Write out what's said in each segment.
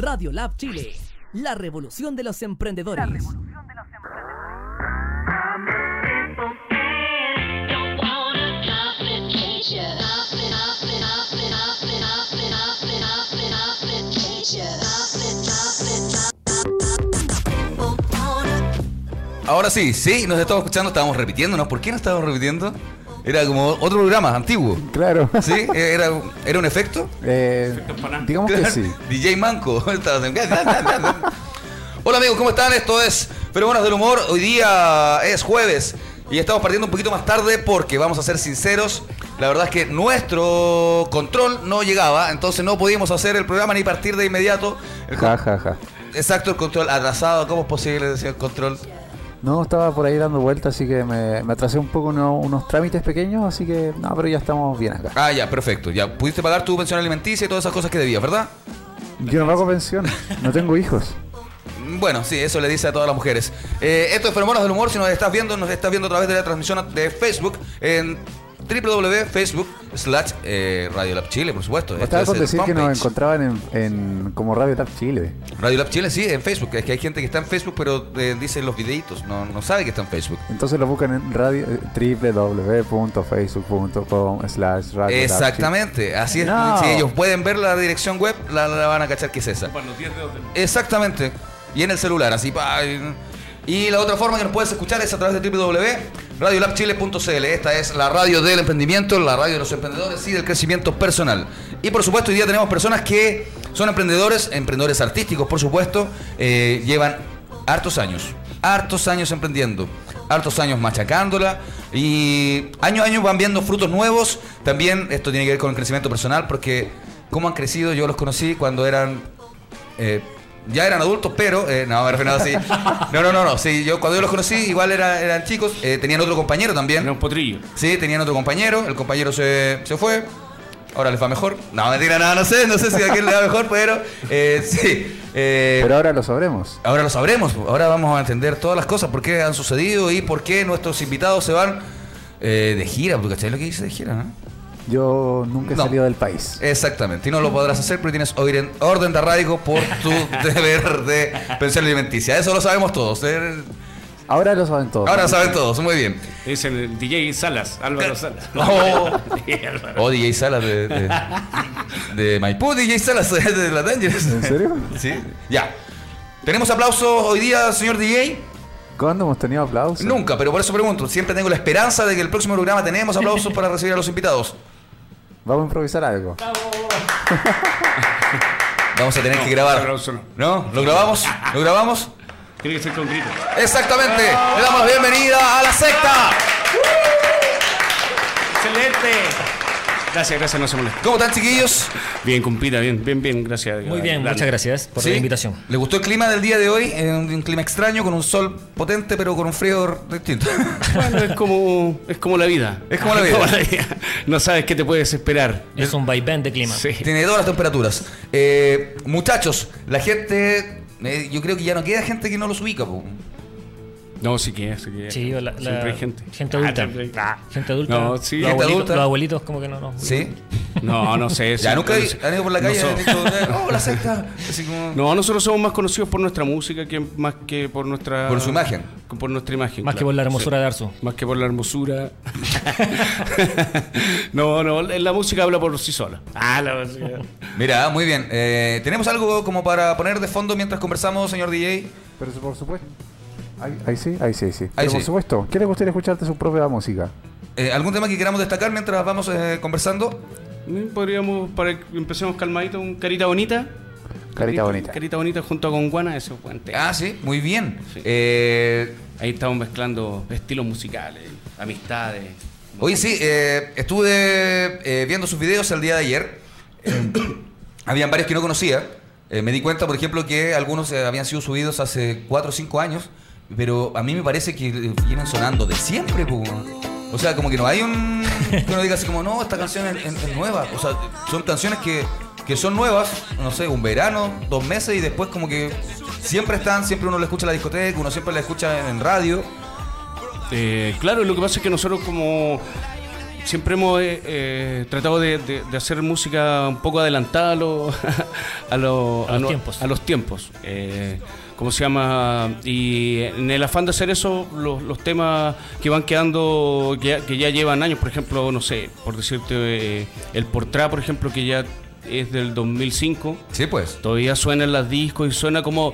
Radio Lab Chile, la revolución de los emprendedores. Ahora sí, sí, nos estamos escuchando, estábamos repitiéndonos. ¿Por qué no estábamos repitiendo? Era como otro programa antiguo. Claro. ¿Sí? ¿Era, era un efecto? Eh, digamos que sí. DJ Manco. Hola amigos, ¿cómo están? Esto es Feromonas del Humor. Hoy día es jueves y estamos partiendo un poquito más tarde porque, vamos a ser sinceros, la verdad es que nuestro control no llegaba, entonces no podíamos hacer el programa ni partir de inmediato. El Ja, ja, ja. Exacto, el control atrasado. ¿Cómo es posible decir el control? No, estaba por ahí dando vueltas, así que me, me atrasé un poco uno- unos trámites pequeños, así que no, pero ya estamos bien acá. Ah, ya, perfecto. Ya pudiste pagar tu pensión alimenticia y todas esas cosas que debías, ¿verdad? Yo no pago pensión, no tengo hijos. Bueno, sí, eso le dice a todas las mujeres. Eh, esto es Feromonas del Humor. Si nos estás viendo, nos estás viendo a través de la transmisión de Facebook en www.facebook slash eh, Radio Lab Chile, por supuesto. Esto Estaba es con decir que nos encontraban en, en como Radio Tap Chile. Radio Lab Chile, sí, en Facebook. Es que hay gente que está en Facebook, pero eh, dice los videitos, no, no sabe que está en Facebook. Entonces lo buscan en radio eh, www.facebook.com slash Radio. Exactamente, así es. No. Si ellos pueden ver la dirección web, la, la van a cachar que es esa. Para los 10 dedos del- Exactamente. Y en el celular, así. pa, y- Y la otra forma que nos puedes escuchar es a través de www.radiolabchile.cl. Esta es la radio del emprendimiento, la radio de los emprendedores y del crecimiento personal. Y por supuesto, hoy día tenemos personas que son emprendedores, emprendedores artísticos, por supuesto, eh, llevan hartos años, hartos años emprendiendo, hartos años machacándola y año a año van viendo frutos nuevos. También esto tiene que ver con el crecimiento personal porque cómo han crecido, yo los conocí cuando eran eh, ya eran adultos, pero eh, no, me refiero así. No, no, no, no. Sí, yo cuando yo los conocí, igual era- eran chicos, eh, tenían otro compañero también. Era un potrillo. Sí, tenían otro compañero, el compañero se, se fue. Ahora les va mejor. No, mentira, nada, no sé, no sé si a quién le va mejor, pero eh, sí. eh, Pero ahora lo sabremos. Ahora lo sabremos, ahora vamos a entender todas las cosas, por qué han sucedido y por qué nuestros invitados se van eh, de gira. ¿Tú cachai lo que dice de gira? no? Yo nunca he No. salido del país. Exactamente, y no lo podrás hacer porque tienes orden orden de arraigo por tu deber de pensión alimenticia. Eso lo sabemos todos. eh. Ahora lo saben todos. Ahora saben todos, muy bien. Es el DJ Salas, Álvaro Salas. Oh. Sí, Álvaro. O DJ Salas de, de, de Maipú, DJ Salas de la Dangerous. ¿En serio? Sí, ya. ¿Tenemos aplausos hoy día, señor DJ? ¿Cuándo hemos tenido aplausos? Nunca, pero por eso pregunto. Siempre tengo la esperanza de que el próximo programa tenemos aplausos para recibir a los invitados. Vamos a improvisar algo. Vamos a tener No, que grabar. no. ¿No? ¿Lo grabamos? ¿Lo grabamos? Tiene que ser con grito. Exactamente. Le damos la bienvenida a la secta. ¡Excelente! Gracias, gracias, no se molesta. ¿Cómo están, chiquillos? Bien, compita, bien, bien, bien, gracias. Muy bien, Dale. muchas gracias por ¿Sí? la invitación. ¿Le gustó el clima del día de hoy? Eh, un, un clima extraño, con un sol potente, pero con un frío distinto. Bueno, es como, es como la vida. Es como la vida. No sabes qué te puedes esperar. Es un vaivén de clima. Sí. Tiene todas las temperaturas. Eh, muchachos, la gente... eh, yo creo que ya no queda gente que no los ubica. po. No, sí que es, sí que es. Sí, la, la- Siempre hay gente. Gente Ah, adulta. Ah, gente adulta. No, sí. Los, Gente abuelitos, adulta. los abuelitos como que no, no. ¿Sí? No, no sé. Ya sí, nunca han ido por la calle y No han dicho, oh, la secta. Así como... No, nosotros somos más conocidos por nuestra música que más que por nuestra... Por su imagen. Por nuestra imagen. Más que por la hermosura Sí. de Arzu. Más que por la hermosura. no, no, la música habla por sí sola. Ah, la música. Mira, muy bien. Eh, ¿Tenemos algo como para poner de fondo mientras conversamos, señor DJ? Pero por supuesto. Ahí, ahí sí, ahí sí, sí. Ahí Pero sí. por supuesto, ¿qué le gustaría escucharte su propia música? Eh, ¿Algún tema que queramos destacar mientras vamos eh, conversando? Mm, Podríamos, para que empecemos calmadito, un Carita Bonita. Carita bonita. Carita Bonita junto a Conguana, eso es buen tema. Ah, sí, muy bien. Sí. Eh, Ahí estamos mezclando estilos musicales, amistades. Oye, sí, eh, estuve eh, viendo sus videos el día de ayer. Habían varios que no conocía. Eh, me di cuenta, por ejemplo, que algunos eh, habían sido subidos hace 4 o 5 años, pero a mí me parece que vienen sonando de siempre. po. O sea, como que no hay un... que uno diga así como, no, esta canción es, es- es nueva. O sea, son canciones que, que son nuevas, no sé, un verano, dos meses y después como que siempre están, siempre uno la escucha en la discoteca, uno siempre la escucha en radio. Eh, claro, lo que pasa es que nosotros como siempre hemos eh, eh, tratado de, de- de hacer música un poco adelantada a, lo- a, lo- A los no- tiempos. a los tiempos. Eh, ¿Cómo se llama? Y en el afán de hacer eso, los, los temas que van quedando, que ya, que ya llevan años, por ejemplo, no sé, por decirte, eh, el Portra, por ejemplo, que ya es del 2005, Sí, pues. todavía suena en las discos y suena como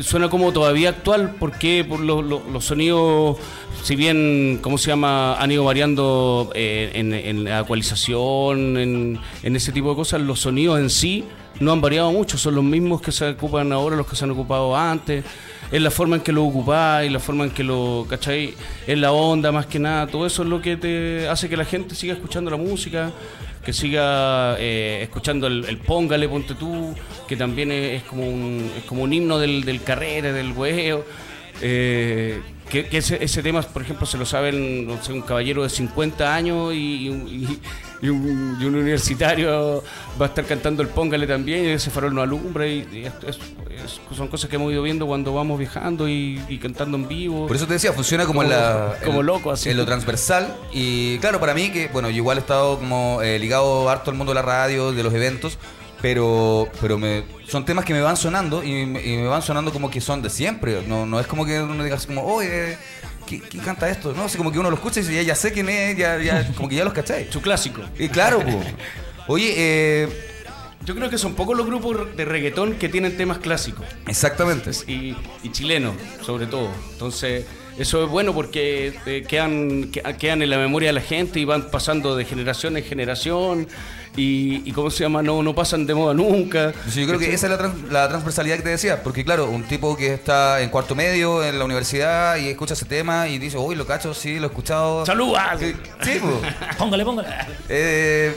suena como todavía actual porque por lo- lo- los sonidos si bien cómo se llama han ido variando eh, en, en la ecualización en, en ese tipo de cosas los sonidos en sí no han variado mucho son los mismos que se ocupan ahora los que se han ocupado antes es la forma en que lo ocupáis, la forma en que lo, ¿cachai? Es la onda más que nada, todo eso es lo que te hace que la gente siga escuchando la música, que siga eh, escuchando el, Póngale, ponte tú, que también es, es como un, es como un himno del, del carrera, del huevo. Eh, que ese, ese tema, por ejemplo, se lo saben no sé, un caballero de 50 años y- y un, y un universitario va a estar cantando el Póngale también, y ese farol no alumbra, y, y esto es- es- son cosas que hemos ido viendo cuando vamos viajando y, y cantando en vivo. Por eso te decía, funciona como, en la. Como loco, así. En lo transversal. Y claro, para mí, que bueno, yo igual he estado como eh, ligado harto al mundo de la radio, de los eventos. Pero, pero me, son temas que me van sonando y, me- y me van sonando como que son de siempre. No, no es como que uno diga así como, oye, ¿quién, quién canta esto? No, así como que uno lo escucha y dice, ya, ya sé quién es, ya, ya, como que ya los cacháis. Su clásico. Y claro, po. Oye, eh, Yo creo que son pocos los grupos de reggaetón que tienen temas clásicos. exactamente. y, y chilenos, sobre todo. Entonces, eso es bueno porque eh, quedan, que- quedan en la memoria de la gente y van pasando de generación en generación y, y ¿cómo se llama? No, no pasan de moda nunca. Sí, yo creo que esa es la, trans- la transversalidad que te decía, porque claro, un tipo que está en cuarto medio en la universidad y escucha ese tema y dice, uy, lo cacho, sí, lo he escuchado. ¡Saludas! Sí. Póngale, póngale. Eh,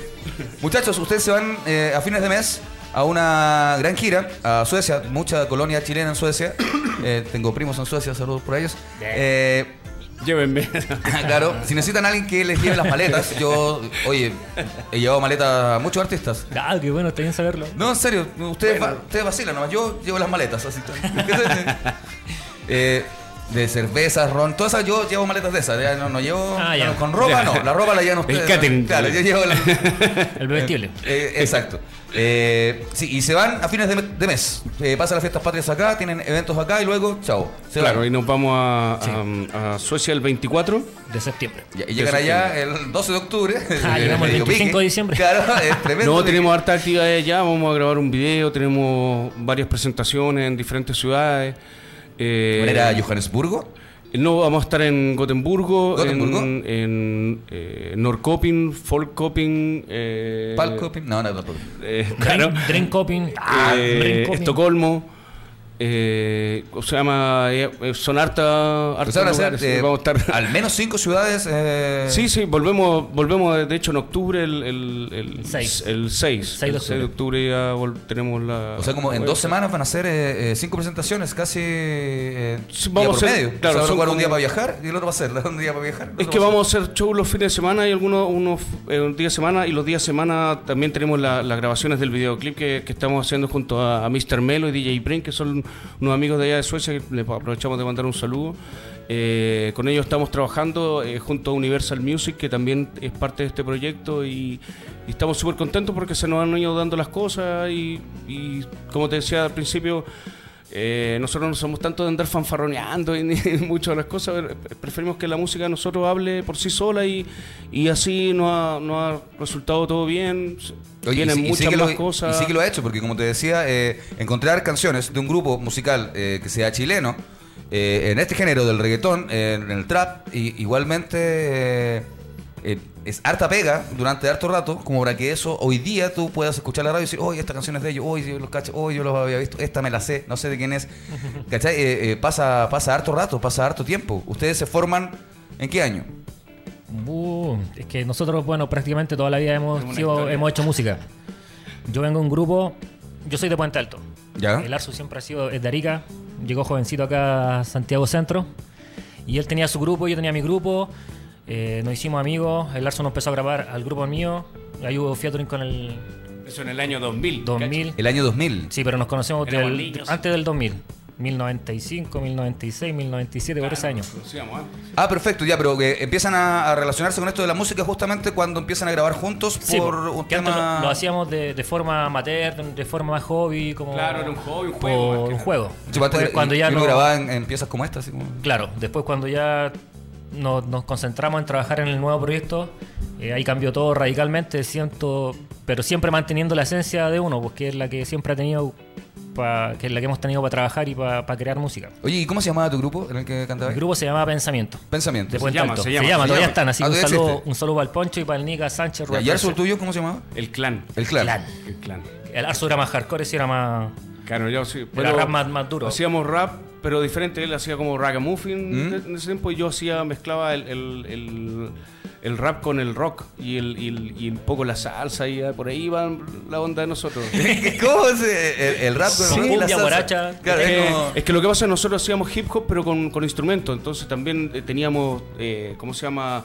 muchachos, ustedes se van eh, a fines de mes a una gran gira a Suecia, mucha colonia chilena en Suecia. Eh, tengo primos en Suecia, saludos por ellos. Eh, Llévenme. claro, si necesitan a alguien que les lleve las maletas, yo, oye, he llevado maletas a muchos artistas. Ah, qué bueno, está bien saberlo. No, en serio, ustedes, va- ustedes vacilan nomás. Yo llevo las maletas, así. Eh, de cervezas, ron, todas esas yo llevo maletas de esas. ya no, no llevo. Ah, ya. no, con ropa Ya. no, la ropa la llevan El ustedes. catering. Claro, yo llevo la. El vestible. Eh, exacto. Eh, sí, y se van a fines de, de mes. Eh, pasan las fiestas patrias acá, tienen eventos acá y luego, chao. Se Claro, van. y nos vamos a, a- a Suecia el 24. De septiembre. Y, y llegan allá el 12 de octubre. Ah, llegamos el Medio 25 pique. de diciembre. Claro, es tremendo. No, pique. tenemos harta actividades ya, vamos a grabar un video, tenemos varias presentaciones en diferentes ciudades. Eh, ¿Cuál era Johannesburgo? No, vamos a estar en Gotemburgo, ¿Gotemburgo? en, en eh, Norrköping, Folkköping, eh, Palcoping. No, no, tampoco. eh, claro, coping. eh. Estocolmo, eh, ¿cómo se llama? Eh, eh, son harta, hartos Pues ser lugares, eh, vamos a estar. al menos cinco ciudades. eh, Sí, sí, volvemos, volvemos de hecho en octubre, el, el, el, Seis. el 6. Seis de el 6 de octubre ya tenemos la... O sea, como en dos semanas van a ser cinco presentaciones, casi eh, Sí, día vamos por a medio. claro, o sea, un día para viajar y el otro va a ser un día para viajar. Es que va vamos a hacer show los fines de semana y algunos unos eh, días de semana y los días de semana también tenemos la- las grabaciones del videoclip que, que estamos haciendo junto a, a Mr. Melo y DJ Brain, que son unos amigos de allá de Suecia, que les aprovechamos de mandar un saludo. Eh, con ellos estamos trabajando eh, junto a Universal Music, que también es parte de este proyecto y, estamos súper contentos porque se nos han ido dando las cosas y como te decía al principio, eh, nosotros no somos tanto de andar fanfarroneando y, mucho de las cosas, preferimos que la música nosotros hable por sí sola y, y así nos ha, nos ha resultado todo bien. Oye, y sí- muchas que más lo, cosas. Y sí que lo ha hecho, porque como te decía, eh, encontrar canciones de un grupo musical eh, que sea chileno, eh, en este género del reggaetón, en el trap, y, igualmente es harta pega durante harto rato, como para que eso hoy día tú puedas escuchar la radio y decir, oye, esta canción es de ellos, hoy yo los cacho, hoy yo los había visto, esta me la sé, no sé de quién es. ¿Cachai? Eh, eh, pasa, pasa harto rato, pasa harto tiempo. ¿Ustedes se forman en qué año? Uh, es que nosotros, bueno, prácticamente toda la vida hemos, sido- hemos hecho música. Yo vengo de un grupo, yo soy de Puente Alto. ¿Ya? El Arzu siempre ha sido es de Arica. Llegó jovencito acá a Santiago Centro. Y él tenía su grupo, yo tenía mi grupo. Eh, nos hicimos amigos. El nos empezó a grabar al grupo mío. Ahí hubo featuring con el Eso en el año 2000. 2000. El año 2000. Sí, pero nos conocemos del- antes del 2000. 1095, 1096, 1097, por ese año. Ah, perfecto, ya, pero eh, empiezan a, a relacionarse con esto de la música justamente cuando empiezan a grabar juntos Sí, por po, un que antes tema... lo, lo hacíamos de, de forma amateur, de, de forma más hobby, como Claro, era un hobby, un juego, un juego. Sí, cuando y- ya y uno no, grababa en, en piezas como esta, así como... claro, después cuando ya nos, nos concentramos en trabajar en el nuevo proyecto, eh, ahí cambió todo radicalmente, siento, pero siempre manteniendo la esencia de uno, porque es la que siempre ha tenido, pa- que es la que hemos tenido para trabajar y para crear música. Oye, ¿y cómo se llamaba tu grupo en el que cantabas? El grupo se llama Pensamiento. Pensamiento. De Sí. Puente llama, se Se llama, llama, se todavía llama. están. Así Ah, que un todavía saludo, un saludo para el Poncho y para el Nica Sánchez. Rubén ¿Y Arso, el tuyo cómo se llamaba? El clan. El clan. Clan. El clan. El Arso era más hardcore, ese era más. Claro, yo sí. Era rap más, más duro. Hacíamos rap, pero diferente. Él hacía como ragamuffin ¿Mm? en ese tiempo y yo hacía, mezclaba el, el, el- el rap con el rock y, el, y, el- y un poco la salsa y por ahí va la onda de nosotros. ¿Cómo es el, el rap con Sí, el y la salsa? Claro, es Eh, como... es que lo que pasa es que nosotros hacíamos hip hop pero con, con instrumentos, entonces también eh, teníamos, eh, ¿cómo se llama?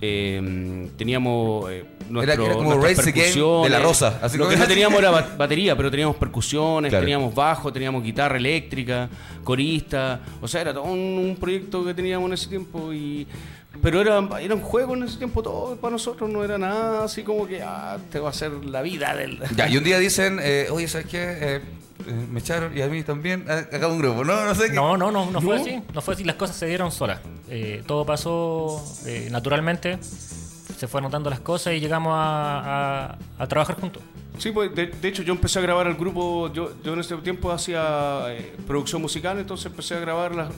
Eh, teníamos eh, nuestro, era como Race Again de. La Rosa, así lo que no teníamos era ba- batería, pero teníamos percusiones, Claro. teníamos bajo, teníamos guitarra eléctrica, corista, o sea, era todo un, un proyecto que teníamos en ese tiempo y... Pero era, era un juego en ese tiempo todo para nosotros, no era nada así como que ah, te va a ser la vida del... Ya, y un día dicen, eh, oye, ¿sabes qué? Eh, eh, me echaron y a mí también, a, a cada un grupo, ¿no? No sé qué. No, no, no, no fue así. No fue así, las cosas se dieron solas. Eh, todo pasó eh, naturalmente. Se fueron dando las cosas y llegamos a, a- a trabajar juntos. Sí, pues de, de hecho yo empecé a grabar el grupo, yo, yo en ese tiempo hacía eh, producción musical, entonces empecé a grabar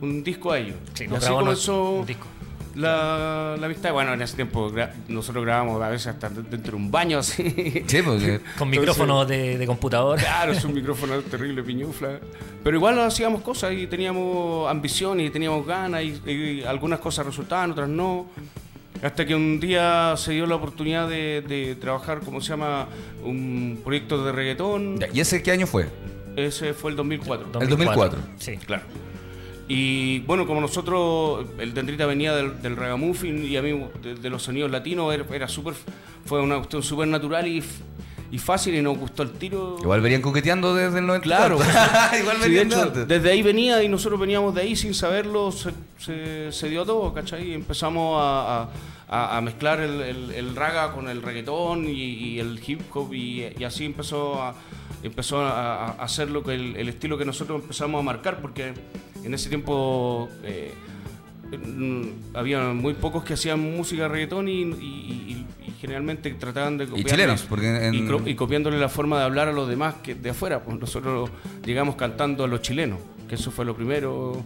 un disco a ellos. Sí, y así comenzó un disco. La, la amistad. Bueno, en ese tiempo gra- nosotros grabábamos a veces hasta dentro de un baño así. Sí, porque... Con Entonces- micrófono de, de computador. Claro, es un micrófono terrible, piñufla. Pero igual hacíamos cosas y teníamos ambición y teníamos ganas y, y algunas cosas resultaban, otras no. Hasta que un día se dio la oportunidad de, de trabajar, ¿cómo se llama? Un proyecto de reggaetón. ¿Y ese qué año fue? Ese fue el 2004. El 2004. Sí. Claro. Y bueno, como nosotros, el Dendrita venía del, del ragamuffin y a mí de, de los sonidos latinos, era, era súper, fue una cuestión súper natural y, y fácil y nos gustó el tiro. Igual venían coqueteando desde el 94. Claro. Igual Sí, venían de hecho, antes. desde ahí venía y nosotros veníamos de ahí sin saberlo, se, se- se dio todo, ¿cachai? Y empezamos a, a- mezclar el, el- el raga con el reggaetón y, y el hip hop y, y así empezó a empezó a, a hacer lo que el, el estilo que nosotros empezamos a marcar porque en ese tiempo eh, había muy pocos que hacían música reggaetón y, y- y- y generalmente trataban de chilenos, porque en- y cro- y copiándole la forma de hablar a los demás que de afuera. Pues nosotros llegamos cantando a los chilenos, que eso fue lo primero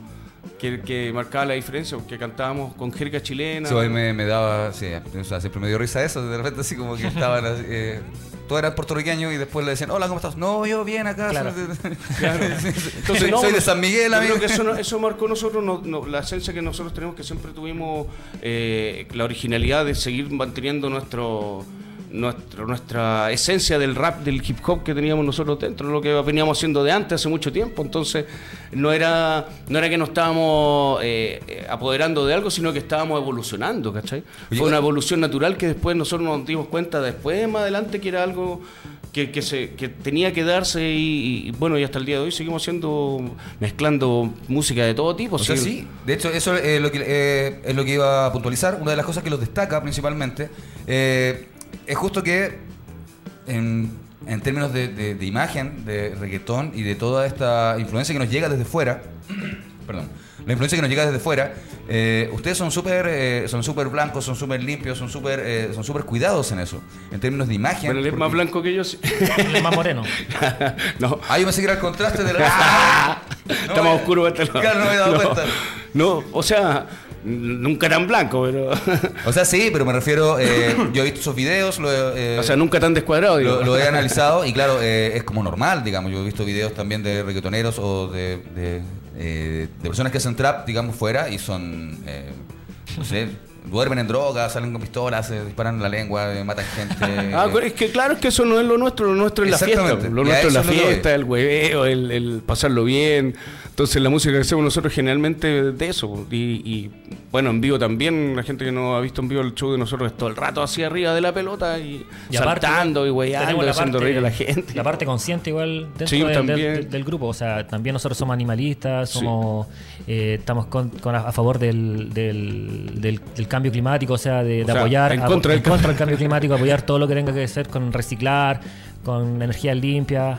que, que marcaba la diferencia, porque cantábamos con jerga chilena. Sí, hoy me, me daba, sí, o sea, siempre me dio risa eso, de repente así como que estaban, así, eh, todos eran puertorriqueños y después le decían, hola, ¿cómo estás? No, yo bien acá. Claro. soy de- Claro. soy, no, soy de San Miguel, amigo. creo que eso, eso marcó nosotros no- no, la esencia que nosotros tenemos, que siempre tuvimos eh, la originalidad de seguir manteniendo nuestro, nuestro nuestra esencia del rap, del hip hop que teníamos nosotros dentro, lo que veníamos haciendo de antes, hace mucho tiempo. Entonces, no era, no era que nos estábamos eh, eh, apoderando de algo, sino que estábamos evolucionando, ¿cachai? Oye, Fue una evolución natural que después nosotros nos dimos cuenta después, más adelante, que era algo que, que se, que tenía que darse y, y, bueno, y hasta el día de hoy seguimos haciendo, mezclando música de todo tipo. O sea, sí, de hecho, eso es lo que, eh, es lo que iba a puntualizar. Una de las cosas que los destaca principalmente eh, es justo que en, en términos de, de- de imagen, de reggaetón y de toda esta influencia que nos llega desde fuera, perdón, la influencia que nos llega desde fuera, eh, ustedes son súper eh, son súper blancos, son súper limpios, son súper eh, son súper cuidados en eso, en términos de imagen. Bueno, él es más blanco que yo. sí. El más moreno. no. Ah, yo me seguirá el contraste de la... Está más oscuro este lado. Claro, no me he dado no, cuenta. No, o sea, nunca tan blanco, pero. O sea, sí, pero me refiero, eh, yo he visto esos videos, lo he, eh, o sea, nunca tan descuadrado. lo, lo he analizado y claro, eh, es como normal, digamos. Yo he visto videos también de reggaetoneros o de, de, eh, de personas que hacen trap, digamos, fuera y son, eh, no sé, duermen en drogas, salen con pistolas, se disparan en la lengua, eh, matan gente. Ah, eh, es que claro, es que eso no es lo nuestro, lo nuestro es la fiesta. Lo nuestro es la fiesta, el hueveo, el, el pasarlo bien, Entonces la música que hacemos nosotros generalmente de eso. Y, y, bueno, en vivo también, la gente que no ha visto en vivo el show de nosotros es todo el rato hacia arriba de la pelota y, Y aparte, saltando y weyando, haciendo reír a la gente. La parte consciente igual dentro Sí, del- también. del, del grupo. O sea, también nosotros somos animalistas, somos eh, estamos con, con a, favor del, del, del- del cambio climático, o sea, de, de O sea, apoyar en a- contra del en contra del cambio climático, apoyar todo lo que tenga que ver con reciclar, con energías limpias.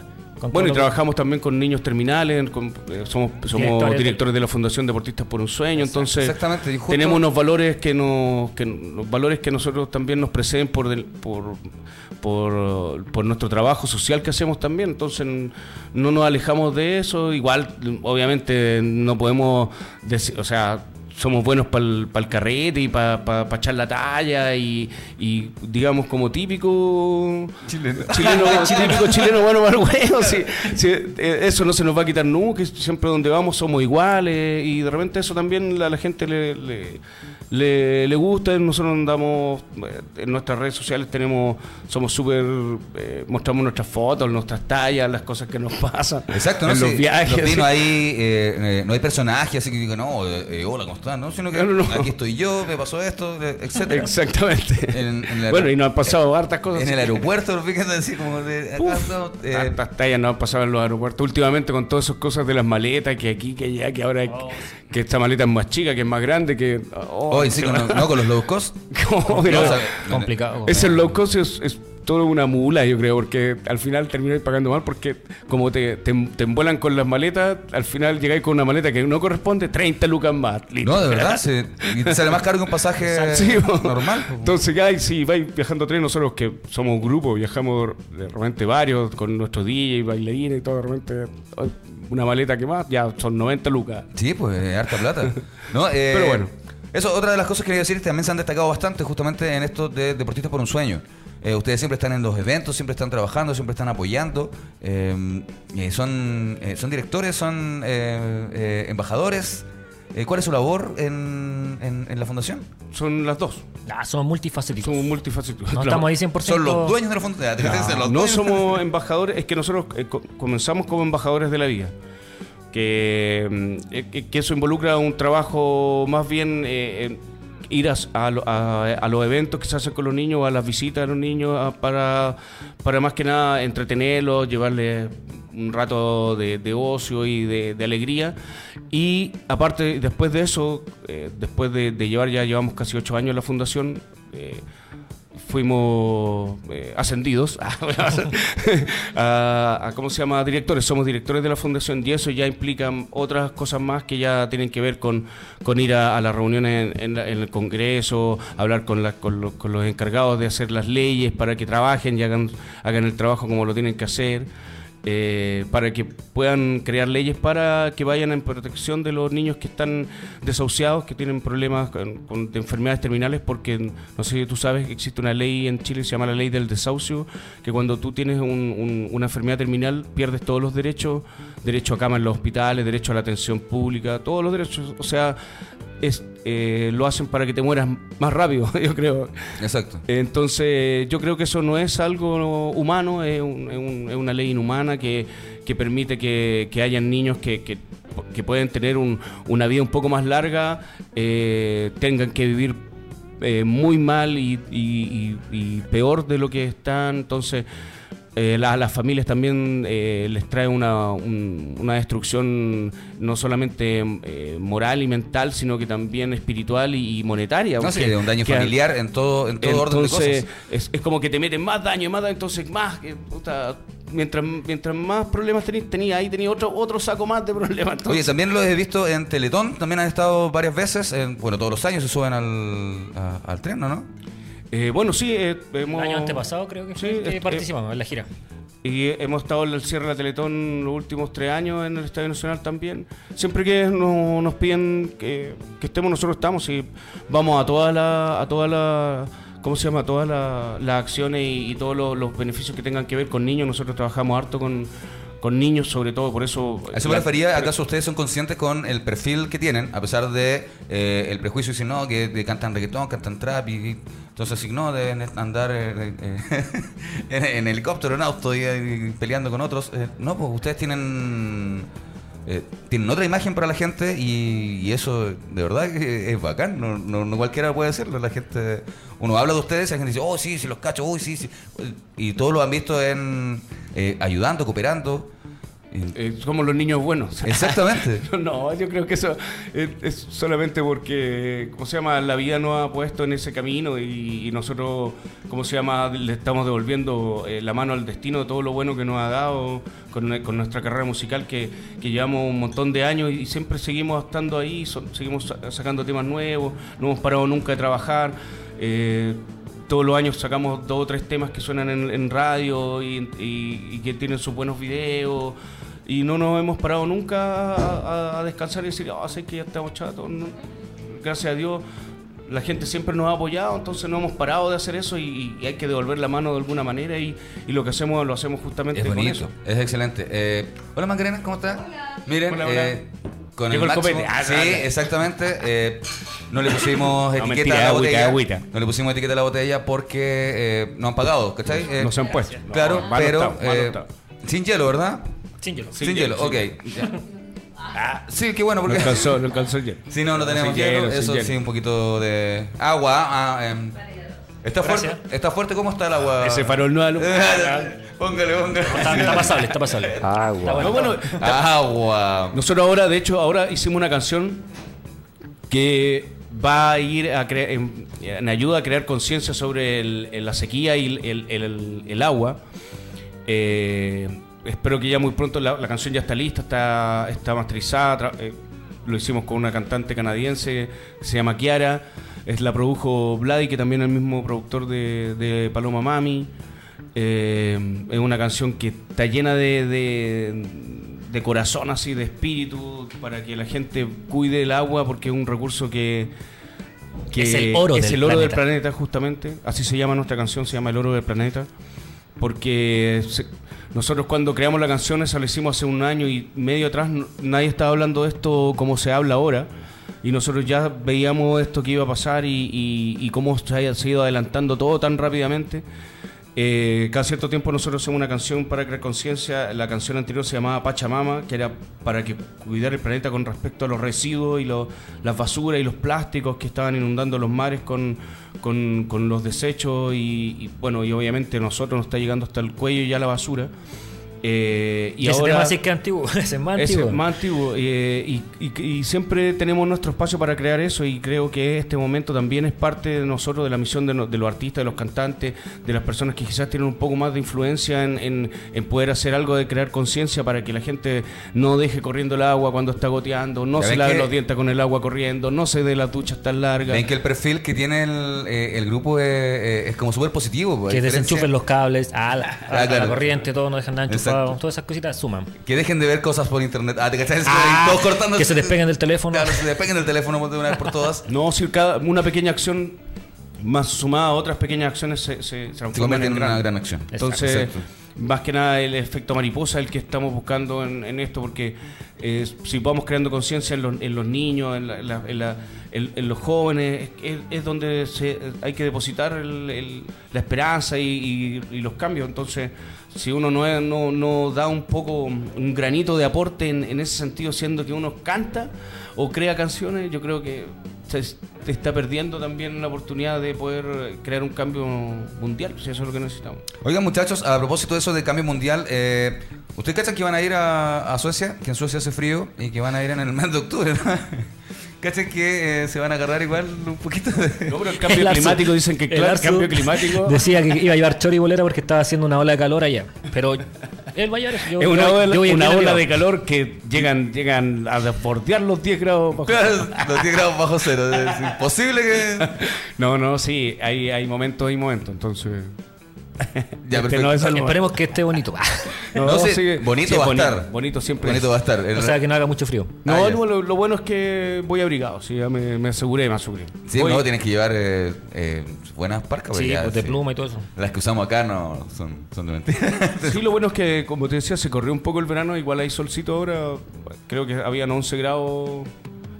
Bueno, y que- trabajamos también con niños terminales, con- eh, somos, somos Directores directores, de- de la Fundación Deportistas por un Sueño, entonces exactamente, y justo- tenemos unos valores que nos, que los valores que nosotros también nos preceden por, del- por, por, por nuestro trabajo social que hacemos también, entonces no nos alejamos de eso, igual obviamente no podemos decir, o sea, somos buenos para el carrete y para echar la talla y, y, digamos como típico Chileno. chileno, típico chileno bueno para huevo, sí, sí, eh, eso no se nos va a quitar nunca, siempre donde vamos somos iguales y de repente eso también a la gente le, le, le- le gusta, nosotros andamos eh, en nuestras redes sociales tenemos, somos súper, eh, mostramos nuestras fotos, nuestras tallas, las cosas que nos pasan Exacto, ¿no? en los Sí, viajes. sí. ahí, eh, eh, no hay personajes así que digan, no, eh, hola, ¿cómo estás? No, sino que No, no, no. aquí estoy yo, me pasó esto, etcétera. Exactamente. En- en la- bueno, y nos han pasado hartas cosas. En el aeropuerto, fíjate, así como de acá Uf, eh, tallas nos han pasado en los aeropuertos. Últimamente con todas esas cosas de las maletas, que aquí, que allá, que ahora Oh, que esta maleta es más chica, que es más grande, que... oh, Hoy sí, con, los- no, con los low cost. ¿Cómo? Pero No, o sea, complicado. ese low cost es, es todo una mula, yo creo, porque al final termináis pagando mal, porque como te, te, te envuelan con las maletas, al final llegáis con una maleta que no corresponde, 30 lucas más. listo. No, de verdad, se- y te sale más caro que un pasaje Sí, po. normal. po. Entonces, ya, y si vais viajando a tren, nosotros que somos un grupo, viajamos de repente varios, con nuestro DJ, bailarines y todo, de repente una maleta que más, ya son 90 lucas. Sí, pues, eh, harta plata. ¿No? Eh, Pero bueno. Eso, otra de las cosas que quería decir es que también se han destacado bastante justamente en esto de Deportistas por un Sueño. Eh, ustedes siempre están en los eventos, siempre están trabajando, siempre están apoyando. eh, eh, son, eh, son directores, son eh, eh, embajadores. Eh, ¿Cuál es su labor en, en- en la fundación? Son las dos. Ah, somos multifacéticos. Somos multifacéticos. No estamos ahí 100%. Son los dueños de la fundación. No somos embajadores, es que nosotros eh, co- comenzamos como embajadores de la vida. Que, eh, que- eso involucra un trabajo más bien eh, en ir a, a lo- a- a los eventos que se hacen con los niños, a las visitas a los niños, para, para más que nada entretenerlos, llevarles un rato de, de ocio y de, de alegría. Y aparte, después de eso, eh, después de, de llevar, ya llevamos casi ocho años en la fundación, eh, fuimos eh, ascendidos a, a- ¿cómo se llama? directores, somos directores de la fundación y eso ya implica otras cosas más que ya tienen que ver con, con ir a, las reuniones en, en la- en el Congreso, hablar con, la- con, los- con los encargados de hacer las leyes para que trabajen y hagan, hagan el trabajo como lo tienen que hacer. Eh, para que puedan crear leyes para que vayan en protección de los niños que están desahuciados, que tienen problemas con, de enfermedades terminales, porque no sé si tú sabes que existe una ley en Chile que se llama la ley del desahucio, que cuando tú tienes un- un- una enfermedad terminal pierdes todos los derechos, derecho a cama en los hospitales, derecho a la atención pública, todos los derechos, o sea, es, eh, lo hacen para que te mueras más rápido, yo creo. Exacto. Entonces, yo creo que eso no es algo humano, es, un- es un- es una ley inhumana que, que permite que, que hayan niños que, que- que pueden tener un- una vida un poco más larga, eh, tengan que vivir eh, muy mal y, y- y- y peor de lo que están. Entonces, eh, la- a las familias también eh, les trae una, un- una destrucción no solamente eh, moral y mental, sino que también espiritual y, y monetaria. No sé, un daño familiar en todo, en todo orden de cosas. es, es como que te meten más daño, más daño, entonces más, que, puta, mientras, mientras más problemas tenías, tenía ahí tenía otro, otro saco más de problemas. Oye, entonces- también lo he visto en Teletón, también han estado varias veces, en- bueno, todos los años se suben al, a- al tren, ¿no? Eh, bueno, sí, eh, hemos... El año antepasado creo que Sí, fue que eh, participamos en la gira. Y hemos estado en el cierre de la Teletón los últimos tres años en el Estadio Nacional también. Siempre que no- nos piden que, que estemos, nosotros estamos y vamos a todas las, a todas las, ¿cómo se llama? Todas las acciones y, y todos los, los beneficios que tengan que ver con niños. Nosotros trabajamos harto con, con niños, sobre todo, por eso... A eso me la- refería, ¿acaso ustedes son conscientes con el perfil que tienen, a pesar de eh, el prejuicio si no, que, que cantan reggaetón, cantan trap, y, y- entonces si no, deben andar eh, eh, en, en helicóptero, en auto y, y peleando con otros? Eh, no, pues ustedes tienen eh, tienen otra imagen para la gente y, eso de verdad que es bacán. No, no, no cualquiera puede decirlo. La gente, uno habla de ustedes y la gente dice, oh, sí, sí, los cacho, uy, sí, sí. Y todos lo han visto en eh, ayudando, cooperando. Eh, somos los niños buenos. Exactamente. No, yo creo que eso es, es solamente porque, ¿cómo se llama? La vida nos ha puesto en ese camino y, y nosotros, ¿cómo se llama? Le estamos devolviendo eh, la mano al destino de todo lo bueno que nos ha dado con, con nuestra carrera musical que, que llevamos un montón de años y siempre seguimos estando ahí, seguimos sa- sacando temas nuevos, no hemos parado nunca de trabajar. eh, todos los años sacamos dos o tres temas que suenan en, en radio y, y- y que tienen sus buenos videos. Y no nos hemos parado nunca a, descansar y decir, ah, sé que ya estamos chatos. No. Gracias a Dios, la gente siempre nos ha apoyado, entonces no hemos parado de hacer eso y, y hay que devolver la mano de alguna manera. Y, y lo que hacemos, lo hacemos justamente Es con bonito, eso. es excelente. Eh, hola Macarena, ¿cómo estás? Miren, Hola, hola. eh, con Llegó el el máximo, copete. Ah, sí, dale. exactamente. eh, no le pusimos No, etiqueta mentira, a la agüita, botella. agüita. No le pusimos etiqueta a la botella porque eh, no han pagado, ¿cachai? Eh, No se han puesto. No, claro, pero eh, sin hielo, ¿verdad? Sin hielo. Sin, Sin hielo, hielo, ok. ya. Ah, sí, qué bueno No porque alcanzó, no alcanzó el hielo. si no, no tenemos sin hielo, sin eso hielo. sí, un poquito de agua. ah, em, ¿Está Gracias. fuerte? ¿Está fuerte? ¿Cómo está el agua? Ese farol no alum- póngale, póngale. Está, está pasable, está pasable. Agua. No, bueno, Agua. Nosotros ahora, de hecho, ahora hicimos una canción que va a ir a cre- en, en ayuda a crear conciencia sobre el- el- la sequía y el, el- el- el agua. Eh, espero que ya muy pronto la, la canción ya está lista, está, está masterizada. eh, lo hicimos con una cantante canadiense que se llama Kiara. Es la produjo Vladi, que también es el mismo productor de, de Paloma Mami. Eh, es una canción que está llena de, de, de corazón, así, de espíritu, para que la gente cuide el agua, porque es un recurso que, que Es el oro es del el oro del planeta. planeta, justamente. Así se llama nuestra canción, se llama El oro del planeta. Porque se- nosotros cuando creamos la canción, esa la hicimos hace un año y medio atrás, nadie estaba hablando de esto como se habla ahora. Y nosotros ya veíamos esto que iba a pasar y, y- y cómo se ha ido adelantando todo tan rápidamente. Eh, cada cierto tiempo nosotros hacemos una canción para crear conciencia. La canción anterior se llamaba Pachamama, que era para que cuidar el planeta con respecto a los residuos y lo- las basuras y los plásticos que estaban inundando los mares con, los desechos y, bueno, y obviamente nosotros nos está llegando hasta el cuello ya la basura. Eh, y ese ahora tema sí que es antiguo. Ese es más ese antiguo. es más antiguo eh, y, y- y siempre tenemos nuestro espacio para crear eso y creo que este momento también es parte de nosotros, de la misión de, no- de los artistas, de los cantantes, de las personas que quizás tienen un poco más de influencia en, en- en poder hacer algo de crear conciencia para que la gente no deje corriendo el agua cuando está goteando, no se lave los dientes con el agua corriendo, no se dé las duchas tan largas. Ven que el perfil que tiene el, eh, el grupo es, es como súper positivo. pues, a Que diferencia- desenchufen los cables a la, a Ah, claro. la corriente, todo no dejan nada enchufado. Exacto. Todas esas cositas suman. Que dejen de ver cosas por internet. Ah. Ah, Todos cortando. que se despeguen del teléfono. Claro, se despeguen del teléfono de una vez por todas. No, si cada, una pequeña acción más sumada a otras pequeñas acciones se, se, transforman convierte en una grandes. gran acción. Entonces, Exacto. más que nada el efecto mariposa el que estamos buscando en, en esto, porque eh, si vamos creando conciencia en los, en los niños, en, la- en la- en la- en- en los jóvenes, es, es donde se, hay que depositar el- el- la esperanza y, y- y los cambios. Entonces, si uno no, no, no da un poco, un granito de aporte en, en ese sentido, siendo que uno canta o crea canciones, yo creo que se te está perdiendo también la oportunidad de poder crear un cambio mundial, si eso es lo que necesitamos. Oigan, muchachos, a propósito de eso del cambio mundial, eh, ¿ustedes cachan que van a ir a, a Suecia? Que en Suecia hace frío y que van a ir en el mes de octubre, ¿no? ¿Cachan que eh, se van a agarrar igual un poquito de... No, pero el cambio El climático dicen que el claro, el cambio climático Decía que iba a llevar chori bolera porque estaba haciendo una ola de calor allá. Pero él va a llevar eso. Yo, es una yo- ola, yo voy a una inclinar ola mi de calor que llegan llegan a bordear los 10 grados bajo Claro, los 10 grados bajo cero. Es imposible que... No, no, sí, hay, hay momentos y momentos, entonces Ya, Este perfecto. no es algo- Esperemos que esté bonito. No sé, sí, bonito sí, va a estar. Bonito siempre. Bonito va a estar. o sea, que no haga mucho frío. No, Ah, no, lo, lo bueno es que voy abrigado, sí, ya me, me aseguré, me aseguré. Sí, Voy- no, tienes que llevar eh, eh, buenas parcas. Sí, ya, pues de sí. pluma y todo eso. Las que usamos acá no son, son de mentira. Sí, lo bueno es que, como te decía, se corrió un poco el verano, igual hay solcito ahora, creo que habían 11 grados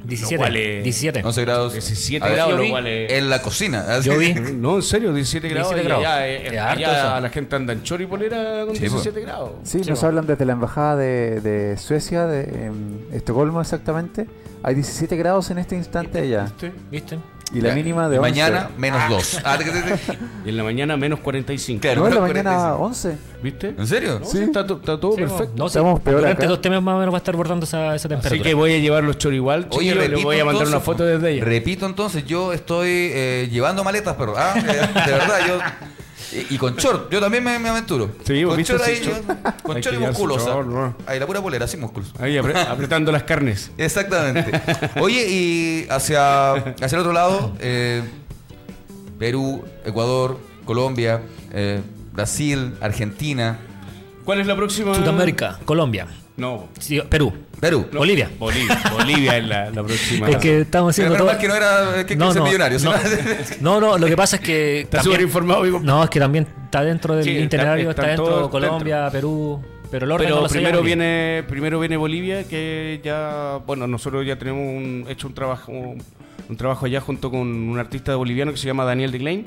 17. cual es- 17. 11 grados. 17 A ver, grados, lo cual es- En la cocina. así. Yo vi. No, en serio, 17 grados. 17 y grados. allá, eh, Es harto allá eso. la gente anda en chor y polera con Sí, 17 grados. Sí, Sí, nos hablan desde la embajada de, de Suecia, de em, Estocolmo exactamente. Hay 17 grados en este instante allá. ¿Viste? ¿Viste? Y la mínima de Y 11. Mañana, menos 2. Ah, te- Y en la mañana menos 45. Claro. No, en la mañana 45. 11. ¿Viste? ¿En serio? No, sí, está, está todo Sí, perfecto. No, sí. Estamos peor Durante acá. dos temas más o menos va a estar bordando esa, esa temperatura. Así que voy a llevar los chor igual. Oye, chiquillos, y les repito, voy a mandar una foto desde allá. Repito entonces, yo estoy eh, llevando maletas, pero ah, eh, de verdad, yo. Y, y con short, yo también me, me aventuro. Sí, con short ahí, short. con Hay short y musculosa. short, ¿no? Ahí la pura polera, sin músculos. Ahí apre- apretando las carnes. Exactamente. Oye, y hacia, hacia el otro lado, eh, Perú, Ecuador, Colombia, eh, Brasil, Argentina, ¿Cuál es la próxima? Sudamérica, Colombia, No. sí, Perú, Perú. no, Bolivia. Bolivia. Bolivia es la, la próxima. Es que estamos haciendo todo. que no era que, que ser millonario. no, no, no, lo que pasa es que. Está súper informado, digo. No, es que también está dentro del Sí, itinerario, está, dentro Colombia, Perú. Pero el orden no Pero primero viene, primero viene Bolivia, que ya, bueno, nosotros ya tenemos un- hecho un trabajo, un trabajo allá junto con un artista boliviano que se llama Daniel de Klein.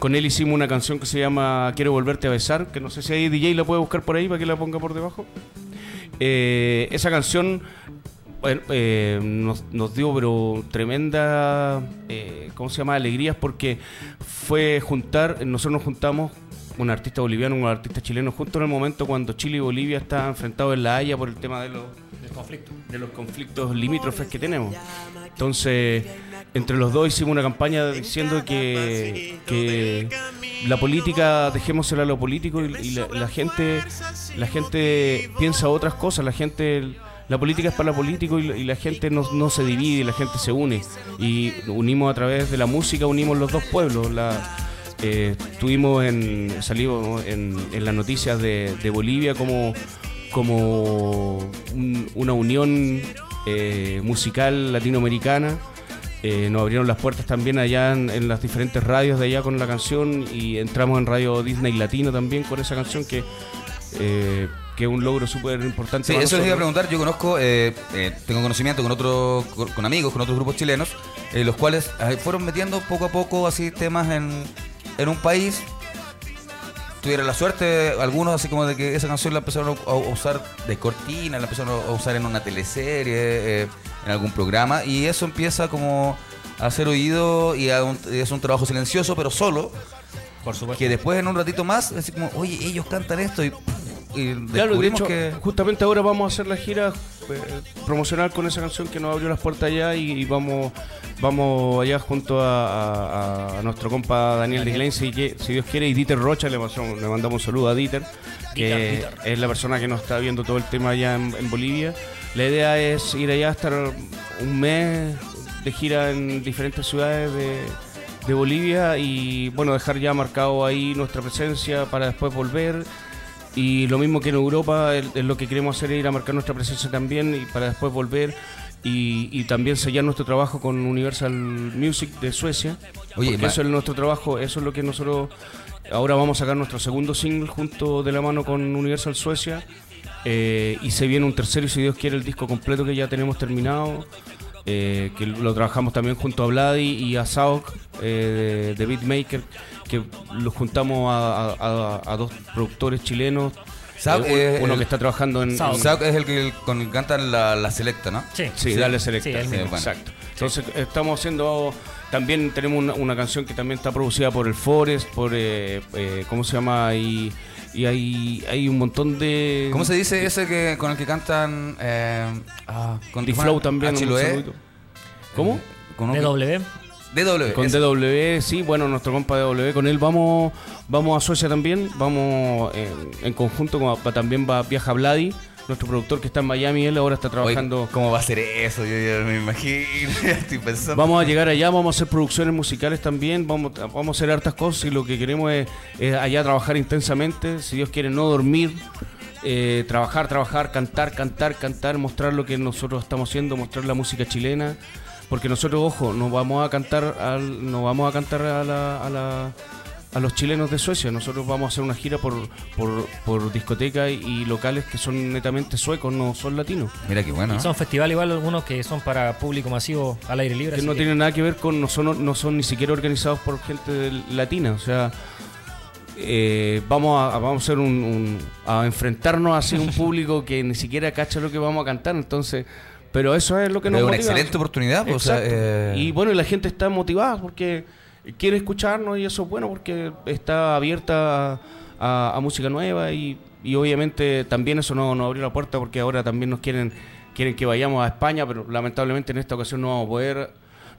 Con él hicimos una canción que se llama Quiero volverte a besar, que no sé si hay DJ la puede buscar por ahí para que la ponga por debajo. Eh, esa canción eh, nos, nos dio pero tremenda, eh, ¿cómo se llama? Alegrías porque fue juntar, nosotros nos juntamos un artista boliviano, un artista chileno, justo en el momento cuando Chile y Bolivia estaban enfrentados en La Haya por el tema de los, de los conflictos limítrofes que tenemos. Entonces, entre los dos hicimos una campaña diciendo que, que la política, dejémosela a lo político y, y la, la gente la gente piensa otras cosas, la gente la política es para lo político y, y la gente no, no se divide, la gente se une y unimos a través de la música, unimos los dos pueblos. La, eh, estuvimos en, salimos en, en las noticias de, de Bolivia como, como un- una unión eh, musical latinoamericana. Eh, nos abrieron las puertas también allá en, en las diferentes radios de allá con la canción y entramos en Radio Disney Latino también con esa canción que, eh, que es un logro súper importante. Sí, eso les iba a preguntar. Yo conozco, eh, eh, tengo conocimiento con otros, con amigos, con otros grupos chilenos, eh, los cuales fueron metiendo poco a poco así temas en, en un país. Tuvieron la suerte, algunos así como de que esa canción la empezaron a, a usar de cortina, la empezaron a usar en una teleserie, eh, en algún programa, y eso empieza como a ser oído y, a un- y es un trabajo silencioso, pero solo, Por supuesto. que después en un ratito más, así como, oye, ellos cantan esto y, y Claro, de hecho, que... justamente ahora vamos a hacer la gira eh, promocional con esa canción que nos abrió las puertas allá y, y vamos vamos allá junto a, a- a nuestro compa Daniel de Glen, si, si Dios quiere, y Dieter Rocha, le, pasamos- le mandamos un saludo a Dieter, que Dieter, Dieter. es la persona que nos está viendo todo el tema allá en, en Bolivia. La idea es ir allá, estar un mes de gira en diferentes ciudades de, de Bolivia y bueno, dejar ya marcado ahí nuestra presencia para después volver. Y lo mismo que en Europa, es es lo que queremos hacer es ir a marcar nuestra presencia también y para después volver y, y también sellar nuestro trabajo con Universal Music de Suecia. Oye, eso es nuestro trabajo, eso es lo que nosotros ahora vamos a sacar nuestro segundo single junto de la mano con Universal Suecia. eh, y se viene un tercero y si Dios quiere el disco completo que ya tenemos terminado. Eh, que lo trabajamos también junto a Vladi y a Sauk eh, de, de Beatmaker, que los juntamos a, a- a- a dos productores chilenos. Sauk Eh, es uno el- que está trabajando en, Sauk. en- Sauk es el que con el que cantan la, la selecta, ¿no? Sí, Sí, dale selecta. Sí, bueno. Exacto. Entonces estamos haciendo, también tenemos una, una canción que también está producida por el Forest, por, eh, eh, ¿cómo se llama? Y, y hay, hay un montón de... ¿Cómo se dice ese que con el que cantan eh, ah, con D-Flow también. un Chiloé? saludito. ¿Cómo? Con un- DW. DW. Con ese. DW, sí, bueno, nuestro compa DW, con él vamos vamos a Suecia también, vamos en, en conjunto, con, también va, viaja Vladi, nuestro productor que está en Miami, él ahora está Oye, trabajando... ¿Cómo va a ser eso? Yo, yo me imagino, estoy pensando. Vamos a llegar allá, vamos a hacer producciones musicales también, vamos, vamos a hacer hartas cosas y lo que queremos es, es allá trabajar intensamente, si Dios quiere no dormir, eh, trabajar, trabajar, cantar, cantar, cantar, mostrar lo que nosotros estamos haciendo, mostrar la música chilena, porque nosotros, ojo, nos vamos a cantar, al, nos vamos a cantar a la, a la a los chilenos de Suecia. Nosotros vamos a hacer una gira por, por, por discotecas y, y locales que son netamente suecos, no son latinos. Mira qué bueno. Y son festivales igual algunos que son para público masivo al aire libre. Que no que- tienen nada que ver con, no son, no son ni siquiera organizados por gente latina. O sea, eh, vamos, a, vamos a hacer un, un- a enfrentarnos así a un público que ni siquiera cacha lo que vamos a cantar. Entonces, pero eso es lo que nos Es una motiva. excelente oportunidad. pues, o sea, eh, Y bueno, y la gente está motivada porque quiere escucharnos y eso es bueno porque está abierta a, música nueva y, y obviamente también eso nos no abrió la puerta porque ahora también nos quieren quieren que vayamos a España, pero lamentablemente en esta ocasión no vamos a poder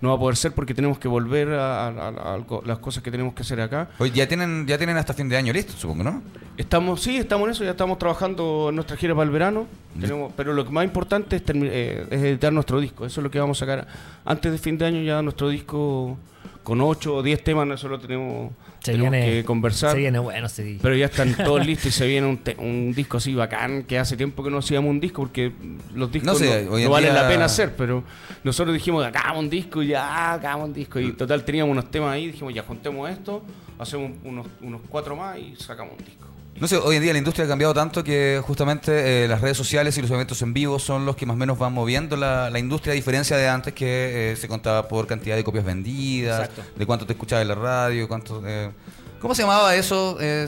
no va a poder ser porque tenemos que volver a, a- a- a algo- las cosas que tenemos que hacer acá. Oye, ya tienen, ya tienen hasta fin de año listo, supongo, ¿no? Estamos, sí, estamos en eso, ya estamos trabajando en nuestra gira para el verano, tenemos, pero lo que más importante es, eh, es editar nuestro disco, eso es lo que vamos a sacar antes de fin de año ya nuestro disco con 8 o 10 temas, lo tenemos, se tenemos viene, que conversar. Se viene bueno ese día. Pero ya están todos listos y se viene un, te- un disco así bacán que hace tiempo que no hacíamos un disco porque los discos No sé, valen día- la pena hacer, pero nosotros dijimos, hagamos un disco y ya, hagamos un disco. Y total teníamos unos temas ahí, dijimos, ya juntemos esto, hacemos unos, unos cuatro más y sacamos un disco. No sé, hoy en día la industria ha cambiado tanto que justamente eh, las redes sociales y los eventos en vivo son los que más o menos van moviendo la, la industria, a diferencia de antes que eh, se contaba por cantidad de copias vendidas, Exacto. de cuánto te escuchaba en la radio, cuánto... eh, ¿Cómo se llamaba eso? Eh,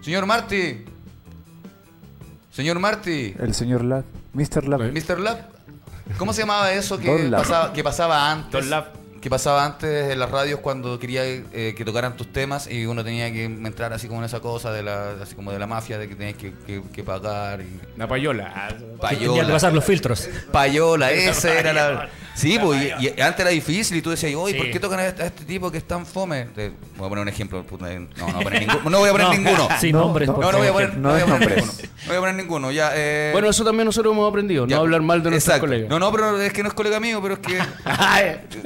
señor Marty. Señor Marty. El señor Lab, Mr. Lab. Mr. Lab. ¿Cómo se llamaba eso que pasaba, que pasaba antes? Don Lab. Que pasaba antes en las radios cuando quería eh, que tocaran tus temas y uno tenía que entrar así como en esa cosa de la, así como de la mafia, de que tenías que, que- que pagar y La payola. Tenía que payola. pasar los filtros. Payola, esa era la. Sí, pues, y, y antes era difícil y tú decías, oye, Sí. ¿por qué tocan a este, a este tipo que es tan fome? Te- voy a poner un ejemplo. puta, No, no voy a poner ninguno. No voy a poner No, ninguno. Sin No, nombres, no, por No, no voy a poner, no voy a poner ninguno. No voy a poner ninguno. Ya, eh, Bueno, eso también nosotros hemos aprendido, ya. no hablar mal de nuestros Exacto. colegas. No, no, pero es que no es colega mío, pero es que.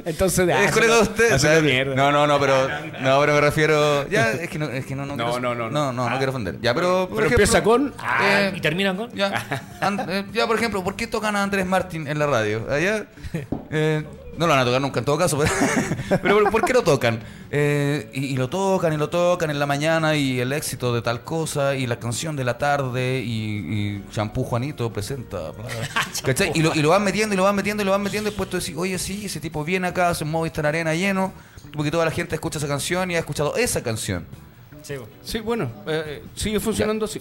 Entonces, es colega de usted. ¿sabes? mierda. No, no, no, pero. No, pero me refiero. Ya, es que no, es que no, no, No, quiero- no, no, no. No, no, no quiero ofender. Ya, pero. por Pero ejemplo, empieza con. eh, Y terminan con. Ya, An- eh, ya, por ejemplo, ¿por qué tocan a Andrés Martín en la radio? Allá, eh, no lo van a tocar nunca en todo caso, pero, pero ¿por- ¿por qué lo tocan? Eh, y, y lo tocan y lo tocan en la mañana y el éxito de tal cosa y la canción de la tarde y, y Champú Juanito presenta. Y lo, y lo van metiendo y lo van metiendo y lo van metiendo y después tú decís, oye, sí, ese tipo viene acá, hace un Movistar Arena lleno, porque toda la gente escucha esa canción y ha escuchado esa canción. Sí, bueno, eh, eh, sigue funcionando así.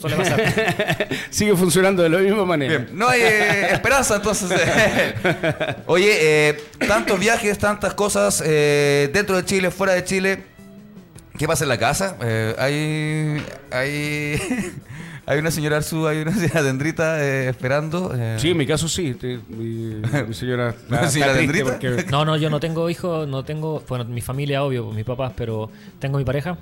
sigue funcionando de la misma manera. Bien, no hay eh, esperanza entonces. eh. Oye, eh, tantos viajes, tantas cosas eh, dentro de Chile, fuera de Chile. ¿Qué pasa en la casa? Eh, hay, hay, hay una señora Arzú, hay una señora Dendrita eh, esperando. eh. Sí, en mi caso sí. mi, mi señora ¿La señora Dendrita? porque No, no, yo no tengo hijos, no tengo. Bueno, mi familia, obvio, mis papás, pero tengo mi pareja.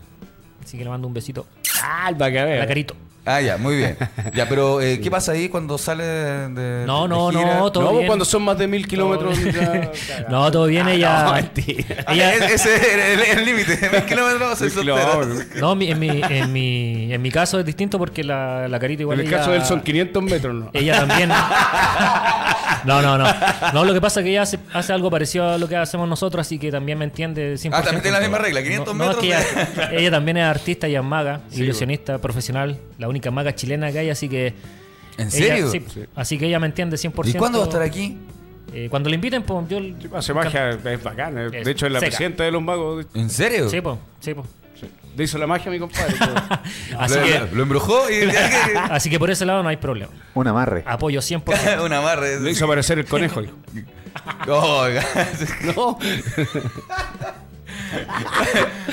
Así que le mando un besito. Ah. La carito. Ah, ya, muy bien. Ya, pero eh, ¿qué pasa ahí cuando sale de. No, de no, gira? no, todo No, bien. cuando son más de mil kilómetros. ya- No, todo bien, ella. No, mentira. Ah, ella- ese es el- límite. Mil kilómetros se. No, mi- en, mi, en, mi, en mi caso es distinto porque la, la carita igual. En el ella- caso de él son 500 metros, ¿no? Ella también. No, no, no. No, lo que pasa es que ella hace, hace algo parecido a lo que hacemos nosotros, así que también me entiende 100%. Ah, también tiene la misma regla, 500 No, no, es que metros ella, ella también es artista y es maga, Sí, ilusionista profesional, la única maga chilena que hay, así que. ¿En ella- serio? sí, Así que ella me entiende 100%. ¿Y cuándo va a estar aquí? Eh, cuando le inviten, pues yo. Hace magia, es bacán. eh. Es De hecho, es la seca. presidenta de los magos. ¿En serio? Sí, pues, sí, pues. Le hizo la magia a mi compadre. Así lo, que, lo embrujó y así que por ese lado no hay problema. Un amarre. Apoyo 100%. un amarre. Le hizo aparecer el conejo. Oiga. No.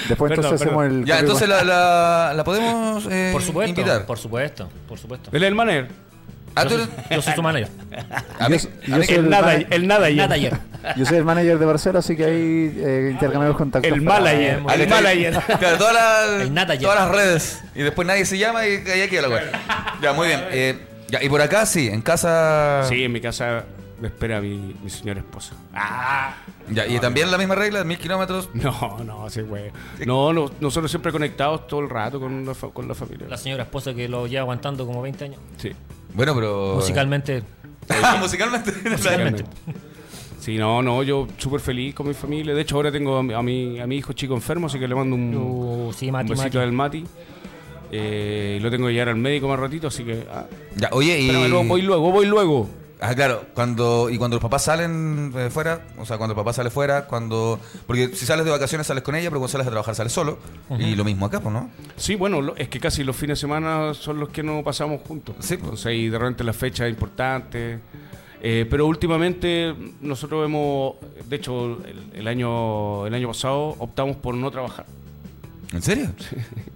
Después Perdón, entonces hacemos el. Ya, entonces la, la, la podemos eh, Por supuesto. invitar. Por supuesto, por supuesto. Él es el manager. Ah, Yo tú soy, eres- yo soy su manager. a mí- Yo- a yo mí- soy El el nada, mana- el nada ayer. Yo soy el manager de Barcelona, así que ahí eh, intercambiamos contactos. El para- manager. El manager. Claro, todas las, El nada ya. todas las redes. Y después nadie se llama y ahí queda la weá. Ya, muy bien. Eh, ya, y por acá sí, en casa. Sí, en mi casa me espera mi, mi señora esposa. Ah. Ya, y también la misma regla, mil kilómetros. No, no, sí, güey. No, no, nosotros siempre conectados todo el rato con la, fa- con la familia. La señora esposa que lo lleva aguantando como 20 años. Sí. Bueno, pero. Musicalmente. Ah, musicalmente. Musicalmente. Sí, no, no, yo súper feliz con mi familia. De hecho, ahora tengo a mi, a mi, a mi hijo chico enfermo, así que le mando un, Uh, sí, un Mati, besito Mati. del Mati. Eh, lo tengo que llevar al médico más ratito, así que... ah, Ya, oye, y. espérame, luego, voy luego, voy luego. Ah, claro, cuando y cuando los papás salen eh, fuera, o sea, cuando el papá sale fuera, cuando porque si sales de vacaciones sales con ella, pero cuando sales a trabajar sales solo y lo mismo acá, pues, ¿no? Sí, bueno, lo- es que casi los fines de semana son los que no pasamos juntos. Sí, pues. Entonces, y de repente las fechas importantes. Eh, pero últimamente nosotros hemos, de hecho, el, el año el año pasado optamos por no trabajar. ¿En serio?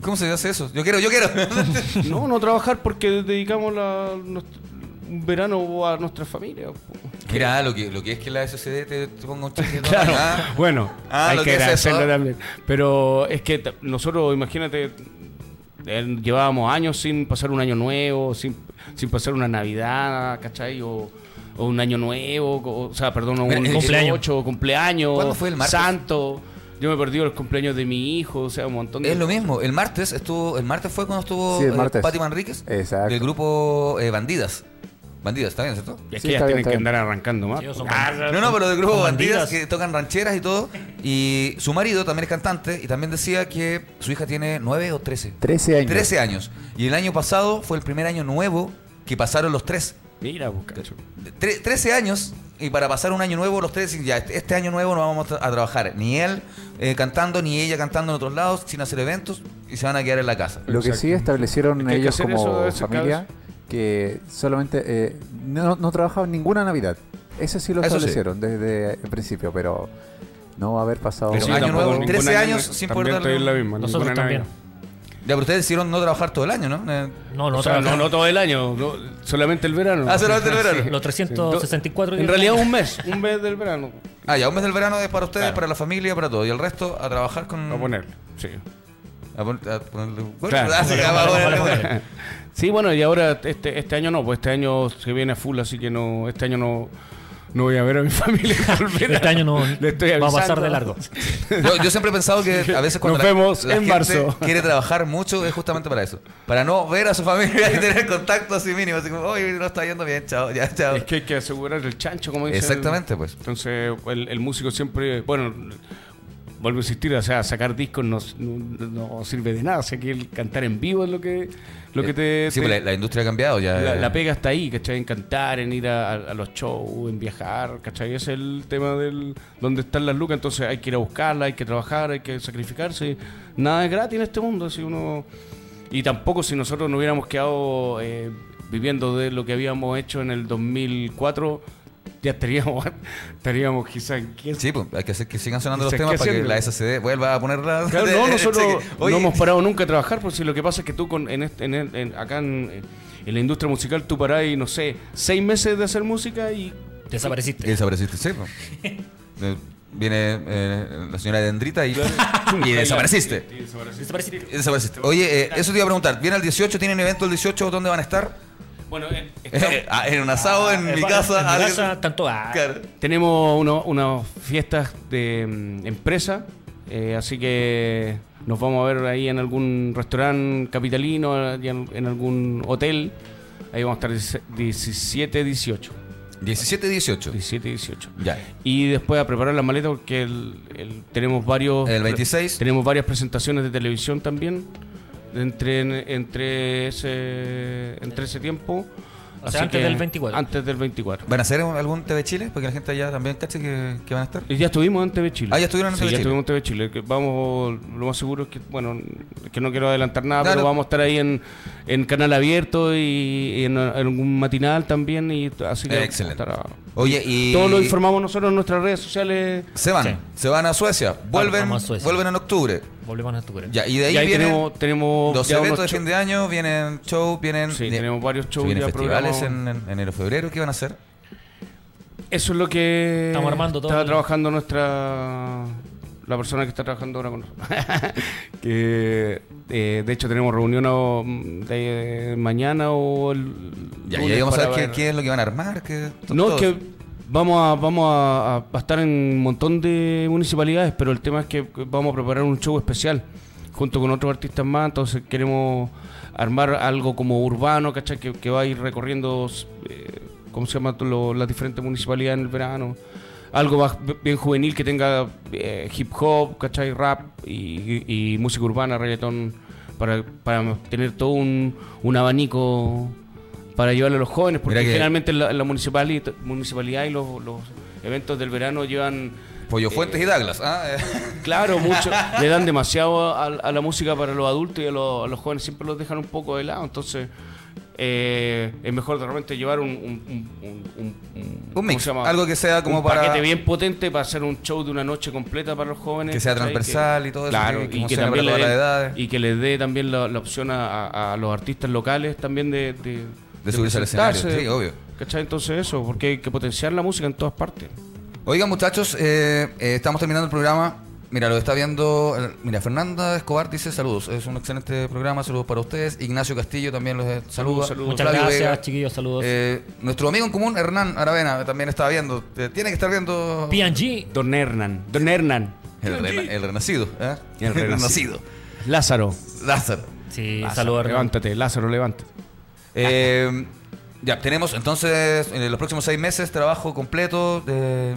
¿Cómo se hace eso? Yo quiero, yo quiero. No, no trabajar porque dedicamos la, un verano a nuestra familia. Mira, lo que lo que es que la SCD te, te ponga un. Claro, Ah, bueno, Ah, hay que que es agradecerlo eso. también. Pero es que nosotros, imagínate, eh, llevábamos años sin pasar un año nuevo, sin, sin pasar una Navidad, ¿cachai? O, o un año nuevo, o, o sea, perdón, un Mira, cumpleaños, cumpleaños. cumpleaños, ¿Cuándo fue el martes? santo. Yo me he perdido los cumpleaños de mi hijo, o sea, un montón de Es lo mismo. El martes estuvo, el martes fue cuando estuvo Sí, el eh. Pati Manríquez Exacto. del grupo eh, Bandidas. Bandidas, ¿está bien, cierto? Es que bien, tienen que bien. andar arrancando más. Ah, No, no, pero del grupo Bandidas, bandidas. que tocan rancheras y todo. Y su marido también es cantante y también decía que su hija tiene 9 o 13. 13 años. 13 años. Y el año pasado fue el primer año nuevo que pasaron los tres. Mira, cacho. Tre- 13 años y para pasar un año nuevo los tres, ya este este año nuevo no vamos a, trabajar. Ni él eh, cantando, ni ella cantando en otros lados, sin hacer eventos y se van a quedar en la casa. Lo que sí establecieron Es que hay que ellos como eso, familia, que solamente eh, no, no trabajaban ninguna Navidad. Eso sí lo Eso sí. establecieron desde el principio, pero no va a haber pasado. Pero Sí, año nuevo, ningún 13 año años sin poder estoy darle- en la misma, Nosotros también. Navidad. Ya, pero ustedes decidieron no trabajar todo el año, ¿no? Eh, No, no, o sea, no, no todo el año, no, solamente el verano. Ah, solamente el verano. Los 364 En días realidad del año. un mes, un mes del verano. Ah, ya, un mes del verano es para ustedes, Claro. para la familia, para todo. Y el resto a trabajar con. A ponerle, sí. A pon- a ponerle- Claro. Ah, sí, bueno, y ahora este, este año no, pues este año se viene a full, así que no, este año no, no voy a ver a mi familia. por el verano. Este año no Le estoy va a pasar de largo. Yo, yo siempre he pensado que a veces cuando Nos la, vemos la en gente marzo. quiere trabajar mucho es justamente para eso. Para no ver a su familia y tener contacto así mínimo. Así como, oye, no está yendo bien, chao, ya, chao. Es que hay que asegurar el chancho, como dice. el- Exactamente, pues. Entonces, el, el músico siempre, bueno, vuelvo a insistir, o sea, sacar discos no, no- no sirve de nada, o sea, que el cantar en vivo es lo que, lo que te... Sí, te- pues la, la industria ha cambiado ya. la, eh. la pega está ahí, ¿cachai? En cantar, en ir a, a los shows, en viajar, ¿cachai? Ese es el tema del donde están las lucas, entonces hay que ir a buscarla, hay que trabajar, hay que sacrificarse. Nada es gratis en este mundo, si uno... Y tampoco si nosotros no hubiéramos quedado eh, viviendo de lo que habíamos hecho en el 2004, ya estaríamos, estaríamos quizás... Sí, pues hay que hacer que sigan sonando los ¿Qué temas para que la SCD vuelva a ponerla. Claro, no, nosotros Oye, no hemos parado nunca a trabajar, porque si lo que pasa es que tú con, en este- en el- en- acá en, en la industria musical tú parás y no sé, seis meses de hacer música y Y Desapareciste. desapareciste, sí. pues. Eh, Viene eh, la señora Dendrita y, y Y desapareciste. Y desapareciste. Oye, eh, eso te iba a preguntar. Viene el 18, tienen evento el 18, ¿dónde van a estar? Bueno, eh, estamos- Ah, en un asado en Eh, mi casa. En mi casa, tanto. ah, Claro. tenemos uno- unas fiestas de mm, empresa, eh, así que nos vamos a ver ahí en algún restaurante capitalino, en, en algún hotel. Ahí vamos a estar 17, 18. 17, 18. 17, 18. Ya. Y después a preparar la maleta porque el- el- tenemos varios... El 26. Tenemos varias presentaciones de televisión también entre, entre, ese, entre ese tiempo. O sea, antes del 24. Antes del 24. ¿Van a hacer algún TV Chile? Porque la gente allá también cache que, que van a estar. Y ya estuvimos en TV Chile. Ah, ya estuvieron en Sí, TV ya Chile. estuvimos en TV Chile. Que vamos, lo más seguro es que, bueno, es que no quiero adelantar nada, Claro. pero vamos a estar ahí en, en canal abierto y, y en, en algún matinal también. y Así que Excelente. vamos a estar a- Oye, y. Todo lo informamos nosotros en nuestras redes sociales. Se van. Sí. Se van a Suecia. Vuelven, vamos a Suecia. vuelven en octubre. Volvemos a octubre. Ya, y de ahí, y ahí vienen tenemos, tenemos ya eventos de fin de año, vienen shows, vienen. Sí, de- tenemos varios shows vienen ya festivales en, en enero, febrero. ¿Qué van a hacer? Eso es lo que Estamos armando todo está el- trabajando nuestra la persona que está trabajando ahora con nosotros. que eh, de hecho tenemos reunión o, de mañana o el Ya, y lunes ahí vamos a ver qué, qué es lo que van a armar. Qué, No, es que vamos a vamos a, a- a estar en un montón de municipalidades, pero el tema es que vamos a preparar un show especial junto con otros artistas más, entonces queremos armar algo como urbano, ¿cachai? Que, que va a ir recorriendo, eh, ¿cómo se llama? Lo- las diferentes municipalidades en el verano. Algo más bien juvenil que tenga eh, hip hop, ¿cachai? Rap y, y- y música urbana, reggaetón, para, para tener todo un, un abanico para llevarle a los jóvenes, porque que- generalmente en la, la municipalidad, municipalidad y los, los eventos del verano llevan Pollo Fuentes y Douglas. ¿ah? Eh, Claro, mucho. le dan demasiado a, a la música para los adultos y a los, a los jóvenes siempre los dejan un poco de lado. Entonces, eh, es mejor de repente llevar un, un, un, un- un- Un ¿cómo mix, algo que sea como un para- paquete bien potente para hacer un show de una noche completa para los jóvenes. Que sea transversal y todo eso, Claro, que- que y que también le den- y que les dé también la, la opción a, los artistas locales también de, de, De subirse al escenario, sí, obvio. ¿Cachai? Entonces eso, porque hay que potenciar la música en todas partes. Oigan, muchachos, eh, eh, estamos terminando el programa. Mira, lo está viendo. eh, Mira, Fernanda Escobar dice saludos. Es un excelente programa. Saludos para ustedes. Ignacio Castillo también los eh, saluda. saludos. Muchas Flavio gracias, Vega. chiquillos, saludos. Eh, nuestro amigo en común, Hernán Aravena, también estaba viendo. Eh, tiene que estar viendo. PNG. Don Hernán, Don Hernán, El, rena- el renacido. ¿eh? El renacido. renacido. Lázaro. Lázaro. Sí, Lázaro, saludos. Levántate, Lázaro, levántate. Eh, ya, tenemos entonces en los próximos seis meses trabajo completo. de-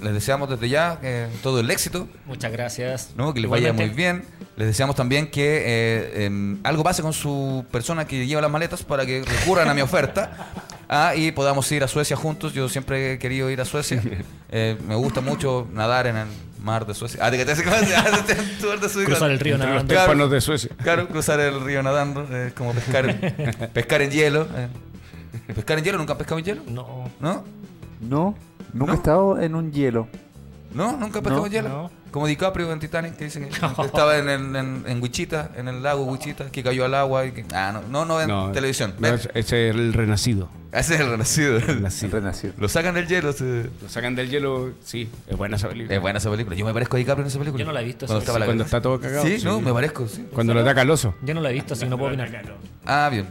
les deseamos desde ya eh, todo el éxito. Muchas gracias. ¿no? que les vaya muy bien. Les deseamos también que eh, em, algo pase con su persona que lleva las maletas para que recurran a mi oferta ah, y podamos ir a Suecia juntos. Yo siempre he querido ir a Suecia. Eh, me gusta mucho nadar en el mar de Suecia. Ah, de que te Suecia. Cruzar el río los nadando. Claro. témpanos de Suecia. Claro, cruzar el río nadando, es como pescar, pescar en hielo. eh. ¿Pescar en hielo? ¿Nunca han pescado en hielo? No. ¿No? No, nunca ¿No? he estado en un hielo. ¿No? ¿Nunca han pescado No, en hielo? no. Como DiCaprio en Titanic, que dicen que estaba en, el- en, en Wichita, en el lago Wichita, que cayó al agua. Y que, ah, no, no, no en televisión. ese es el renacido. Ese es el renacido. El renacido. Lo sacan del hielo. se- Lo sacan del hielo, sí, es buena esa película. Es buena esa película. Yo me parezco a DiCaprio en esa película. Yo no la he visto, Cuando, sí. la- Cuando está todo cagado. Sí, no, me parezco, sí. Cuando lo ataca el oso. Yo no la he visto, así que no puedo opinar. Ah, bien.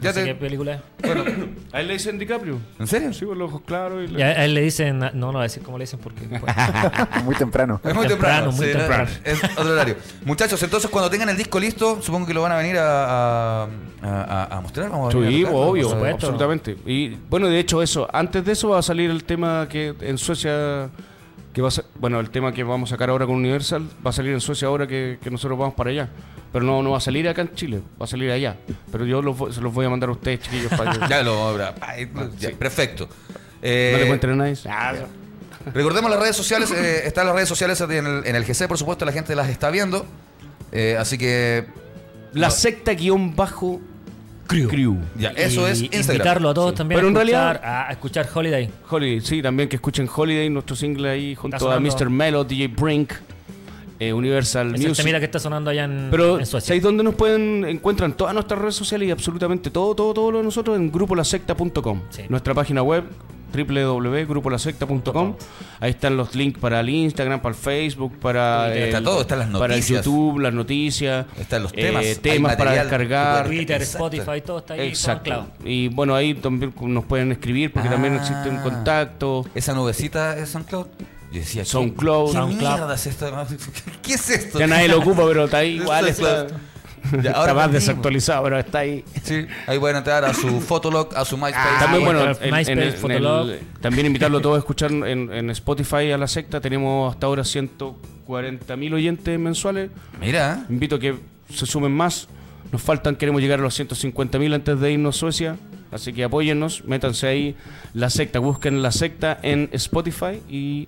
Ya No sé te- qué película es. Bueno, A él le dicen DiCaprio. ¿En serio? Sí, con los ojos claros. Y Y a a él le dicen, no, no voy a decir cómo le dicen porque después- Muy temprano. Es muy temprano. Temprano, muy sí, temprano. Es otro horario. Muchachos, entonces cuando tengan el disco listo, supongo que lo van a venir a, a, a- a mostrar. Vamos a Sí, obvio, vamos a- supuesto. absolutamente. Y bueno, de hecho, eso, antes de eso va a salir el tema que en Suecia, que va a ser, bueno, el tema que vamos a sacar ahora con Universal, va a salir en Suecia ahora que, que nosotros vamos para allá. Pero no, no va a salir acá en Chile, va a salir allá. Pero yo los se los voy a mandar a ustedes, chiquillos, para que Ya lo habrá. Ay, ya, Perfecto. Eh, no le cuenten a nadie. Recordemos las redes sociales, eh, están las redes sociales en el, en el GC, por supuesto, la gente las está viendo. Eh, así que La No. secta guion bajo crew. ya, eso Y es Instagram. Invitarlo a todos Sí. también Pero en a, escuchar, realidad- a, escuchar Holiday. Holiday, sí, también que escuchen Holiday, nuestro single ahí junto a. Mr. Melo, DJ Brink, eh, Universal Es Music. temita que está sonando allá en, Pero en Suecia. ¿sabéis dónde nos pueden encuentran todas nuestras redes sociales y absolutamente todo, todo, todo lo de nosotros en grupolasecta.com. Sí. Nuestra página web www.grupolasecta.com. Ahí están los links para el Instagram, para el Facebook, para el, Está todo, están las para el. YouTube, las noticias, Están los eh, temas, temas para descargar. Twitter, Exacto. Spotify, todo está ahí. Exacto. Y bueno, ahí también nos pueden escribir porque también Ah. existe un contacto. Esa nubecita es SoundCloud. Yo decía, ¿qué- SoundCloud. ¿Qué SoundCloud. mierda es esto? ¿Qué es esto? Ya nadie lo ocupa, pero está ahí igual. Está, Ya, está ahora más desactualizado, pero está ahí. Sí, ahí pueden entrar a su Fotolog, a su MySpace. Ah, También, bueno, en- MySpace, en el- en Fotolog. el- también invitarlo a todos a escuchar en, en Spotify a la secta. Tenemos hasta ahora 140 mil oyentes mensuales. Mira, Invito a que se sumen más. Nos faltan, queremos llegar a los 150 mil antes de irnos a Suecia. Así que apóyennos, métanse ahí la secta, busquen la secta en Spotify y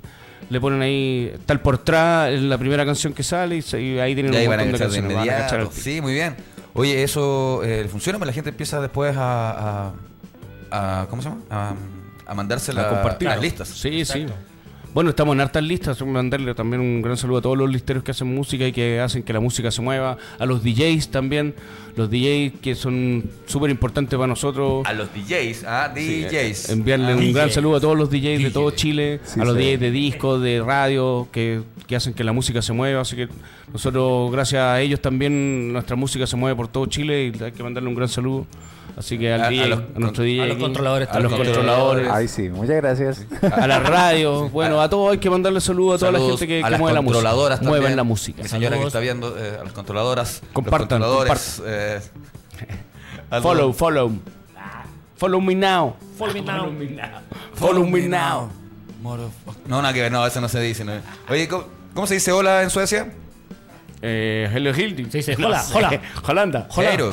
le ponen ahí tal por atrás la primera canción que sale y, se- y ahí tienen y ahí un montón de canciones. van a. Sí, muy bien. Oye, eso eh, funciona, pero la gente empieza después a, a, a- ¿cómo se llama? A, a mandarse a compartir las listas. Sí, sí. Bueno, estamos en hartas listas. Mandarle también un gran saludo a todos los listeros que hacen música y que hacen que la música se mueva. A los DJs también. Los DJs que son súper importantes para nosotros. A los DJs, ah, DJs. Enviarle Ah, un gran DJs. saludo a todos los DJs de todo Chile, Sí, a los sí. DJs de disco, de radio, que, que hacen que la música se mueva. Así que nosotros, gracias a ellos también, nuestra música se mueve por todo Chile y hay que mandarle un gran saludo. Así que al A- a DJ, a, los nuestro con- DJ, a los controladores a los controladores, Ay, sí, muchas gracias. a la radio, bueno, a todos hay que mandarle saludos a toda la gente que, mueve la música. controladoras también. Muevan la música. Mi señora que está viendo, eh, a las controladoras. los Compartan, controladores, eh, Follow, follow. Follow me now. Follow me now. Follow me now. Motherfuck- No, nada que ver, no, eso no se dice. no. Oye, ¿cómo, cómo se dice hola en Suecia? Eh, Hello Hildy. Se dice, No hola, sé. hola. Holanda. Eiro.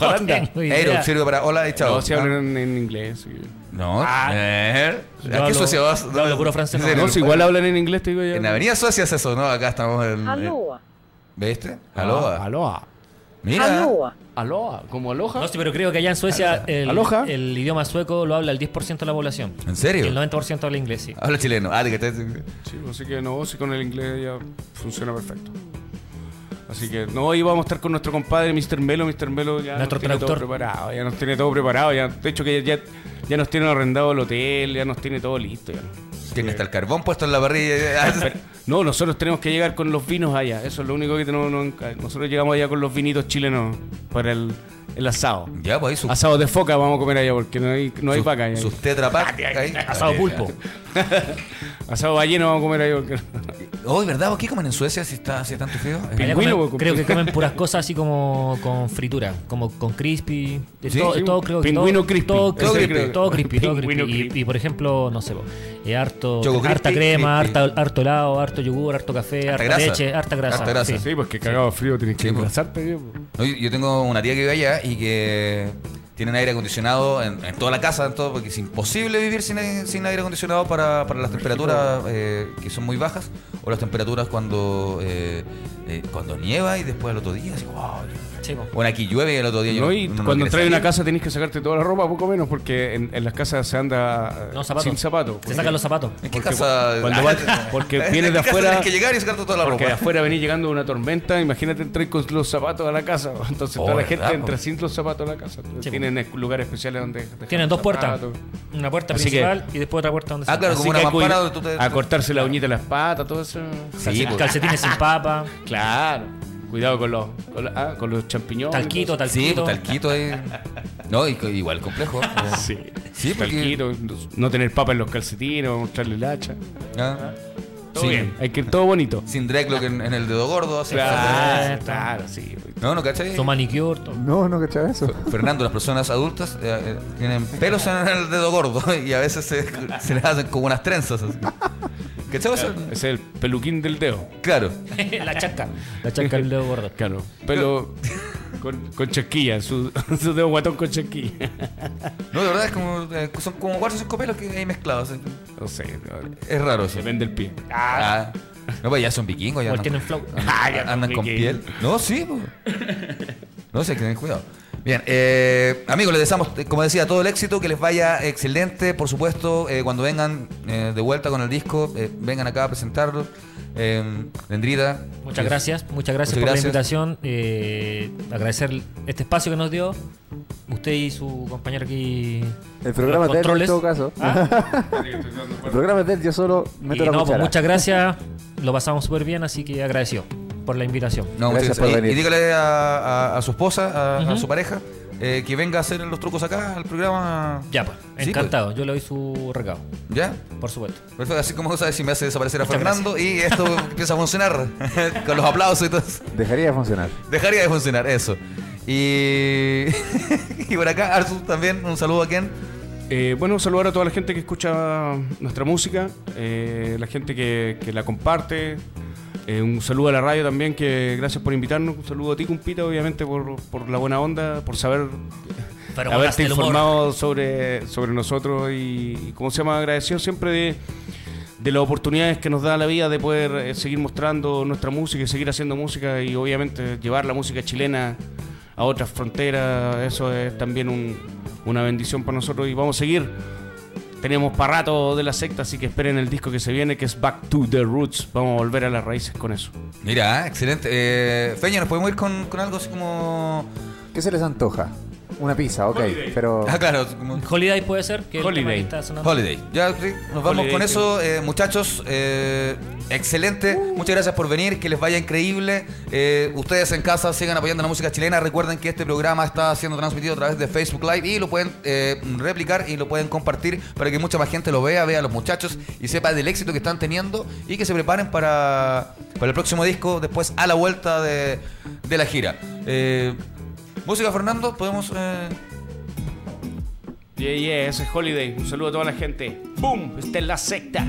Holanda. No tengo idea. Eiro, sirve para hola y chao. No, si hablan en, en inglés. No, Ah. eh, ¿a qué hablo- Suecia vas? yo hablo puro francés, no. No, si igual hablan en inglés, te digo yo. En Avenida Suecia es eso, ¿no? Acá estamos en. Aloha. ¿Viste? Ah, Aloha. Aloha. Mira. Aloha. Aloha. ¿Como aloha? No, sí, pero creo que allá en Suecia el, Aloha. el idioma sueco lo habla el 10% de la población. ¿En Y serio? el 90% habla inglés, sí. Habla chileno. Ah, de que te- Sí, así que no, si con el inglés ya funciona perfecto. Así que no, hoy vamos a estar con nuestro compadre Mr. Melo. Mr. Melo ya Nuestro nos tiene todo preparado. Ya nos tiene todo preparado. Ya, de hecho, que ya, ya nos tiene arrendado el hotel, ya nos tiene todo listo. Ya. Tiene hasta el carbón puesto en la parrilla. Pero- no, nosotros tenemos que llegar con los vinos allá. Eso es lo único que tenemos. no- nosotros llegamos allá con los vinitos chilenos para el, el asado. Ya, pues ahí su, Asado de foca vamos a comer allá porque no hay, no hay sus- vaca allá. Sus. Asado pulpo. Asado balleno vamos a comer allá porque... Oh, ¿verdad? ¿Qué comen en Suecia si está si tanto frío? Eh, Pingüino, comen- pues, creo que comen puras cosas así como con fritura, como con crispy. de Sí, todo, sí, todo creo que pingüino todo, crispy. Todo, crispy, todo crispy, todo Pingüino crispy. Y- por ejemplo, no sé, eh, harto, Choco harta crispy, crema, crispy. harta, harto helado, harto yogur, harto café, harta, grasa. leche, harta grasa. Harta grasa. sí. Sí, pues que cagado frío tienes que Sí, pues. engrasarte. No, yo, tengo una tía que vive allá y que tienen aire acondicionado en, en toda la casa, en todo, porque es imposible vivir sin, aire- sin aire acondicionado para, para las temperaturas eh, que son muy bajas o las temperaturas cuando eh, eh, cuando nieva y después al otro día, así, wow. Sí, po. Bueno, aquí llueve y el otro día yo No, y uno cuando entras a una casa tenés que sacarte toda la ropa, poco menos, porque en, en las casas se anda No, zapatos. sin zapatos. Se sacan los zapatos. ¿En qué porque casa? cuando Ah, vas- porque ¿en vienes de afuera- Tienes que llegar y sacarte toda la Porque de ropa. afuera venís llegando una tormenta, imagínate entrar con los zapatos a la casa. Entonces Oh, toda la ¿verdad, gente entra sin los zapatos a la casa. Sí, tienen lugares especiales donde Tienen dos puertas. Una puerta Así que- principal y después otra puerta donde Ah, se- claro, Así como una mampara donde tú te- a cortarse la uñita de las patas, todo eso. Sí. Calcetines sin papa, Claro. Cuidado con los, con, la- ah, con los champiñones. talquito, Sí, talquito. pues talquito ahí. No, y- igual complejo. Sí. Sí, porque- Talquito, no tener papa en los calcetines, mostrarle el hacha. Ah. Todo Sí. bien. Hay que ir todo bonito. Sin dreadlock en, en el dedo gordo. así. Claro, claro, sí. No, no, ¿cachai? Su manicure. todo. No, no cachaba eso. Fernando, las personas adultas eh, eh, tienen pelos en el dedo gordo y a veces se, se les hacen como unas trenzas. Así. ¿Cachai? eso? Ese es el peluquín del dedo. Claro. la chaca. La chaca del dedo gordo. Claro. Pelo con, con chasquilla, su, su dedo guatón con chasquilla. No, de verdad es como. eh, son como cuatro o cinco pelos que hay mezclados. así. No sé, no, Es raro eso. se vende el pie. Ah. No, pues ya son vikingos. Ya andan, tienen flow. Ah, ya andan con vikingos. piel. No, sí. pues. No sé, que tener cuidado. Bien, eh, amigos, les deseamos, eh, como decía, todo el éxito, que les vaya excelente, por supuesto, eh, cuando vengan eh, de vuelta con el disco, eh, vengan acá a presentarlo. Eh. Muchas eh, gracias, muchas gracias Muchas por gracias. la invitación. eh, agradecer este espacio que nos dio usted y su compañero aquí. El programa de él en todo caso. Ah, El programa de él, yo solo y meto la no, pues muchas gracias. Lo pasamos súper bien, así que agradecido por la invitación. No, Gracias por Y- venir. Y, dígale a, a- a su esposa, a, su pareja, eh, que venga a hacer los trucos acá al programa. Ya, pues, Sí, encantado. Yo le doy su recado, ¿Ya? por supuesto. Perfecto, así como sabes si me hace desaparecer a Muchas Fernando y esto empieza a funcionar con los aplausos y todo eso. Dejaría de funcionar. Dejaría de funcionar, eso. Y, y por acá, Arthur también, un saludo a Ken. Eh, bueno, saludar a toda la gente que escucha nuestra música, eh, la gente que, que la comparte. Eh, un saludo a la radio también, que gracias por invitarnos. Un saludo a ti, Cumpita, obviamente, por, por la buena onda, por saber Pero haberte informado sobre, sobre nosotros y, y, como se llama, agradecido siempre de, de las oportunidades que nos da la vida de poder eh, seguir mostrando nuestra música y seguir haciendo música y obviamente llevar la música chilena a otras fronteras. Eso es también un- una bendición para nosotros y vamos a seguir. Tenemos para rato de la secta, así que esperen el disco que se viene, que es Back to the Roots. Vamos a volver a las raíces con eso. Mira, excelente. Eh, Feña, ¿nos podemos ir con, con algo así como. ¿Qué se les antoja? Una pizza, ok. Pero Ah, claro, como. Holiday puede ser, que el Holiday. tema que está sonando. Holiday. Ya, sí, nos vamos Holiday, con sí. eso, eh, muchachos. eh, excelente. Muchas gracias por venir. Que les vaya increíble. Eh, ustedes en casa sigan apoyando la música chilena. Recuerden que este programa está siendo transmitido a través de Facebook Live y lo pueden eh, replicar y lo pueden compartir para que mucha más gente lo vea, vea a los muchachos y sepa del éxito que están teniendo y que se preparen para, para el próximo disco después a la vuelta de, de la gira. Eh, música, Fernando, podemos. eh, Yeah, yeah, ese es Holiday. Un saludo a toda la gente. Boom, esta es la secta.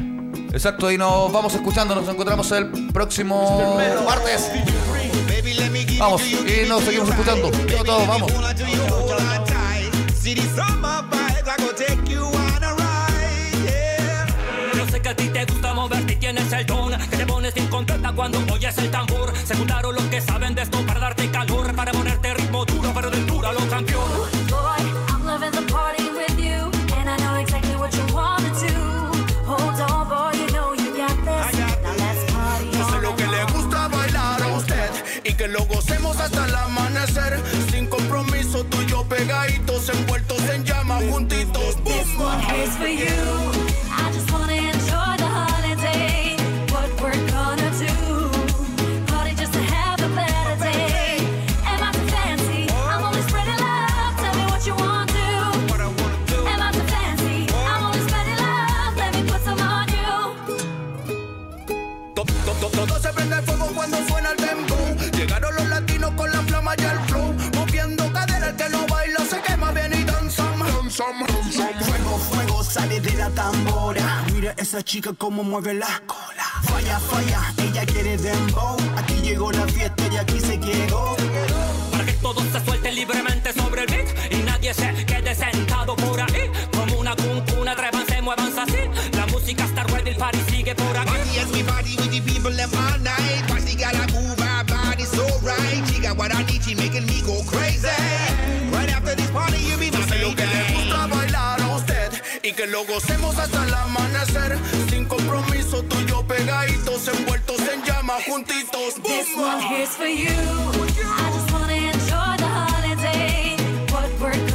Exacto, y nos vamos escuchando, nos encontramos el próximo martes. Vamos, y nos seguimos escuchando. Yo todos, vamos. Yo sé que a ti te gusta moverte y tienes el don Que te pones bien contenta cuando oyes el tambor Se juntaron los que saben de esto para darte calor Para ponerte ritmo lo gocemos hasta el amanecer. Sin compromiso, tú y yo pegaditos, envueltos en llamas, juntitos. This one here's for you. Esa chica como mueve la cola. Falla, falla, ella quiere dembow. Aquí llegó la fiesta y aquí se quedó. Para que todos se suelten libremente sobre el beat Y nadie se quede sentado por ahí Como una cuncuna, atrévanse, muévanse así La música está ready, el party sigue por aquí Yes, we party with the people them all night. Party gotta move our body so right. She got what I need, she making me go crazy. Que lo gocemos hasta el amanecer. Sin compromiso, tú y yo pegaditos, envueltos en llamas, juntitos. This one here's for you. I just wanna enjoy the holiday. What we're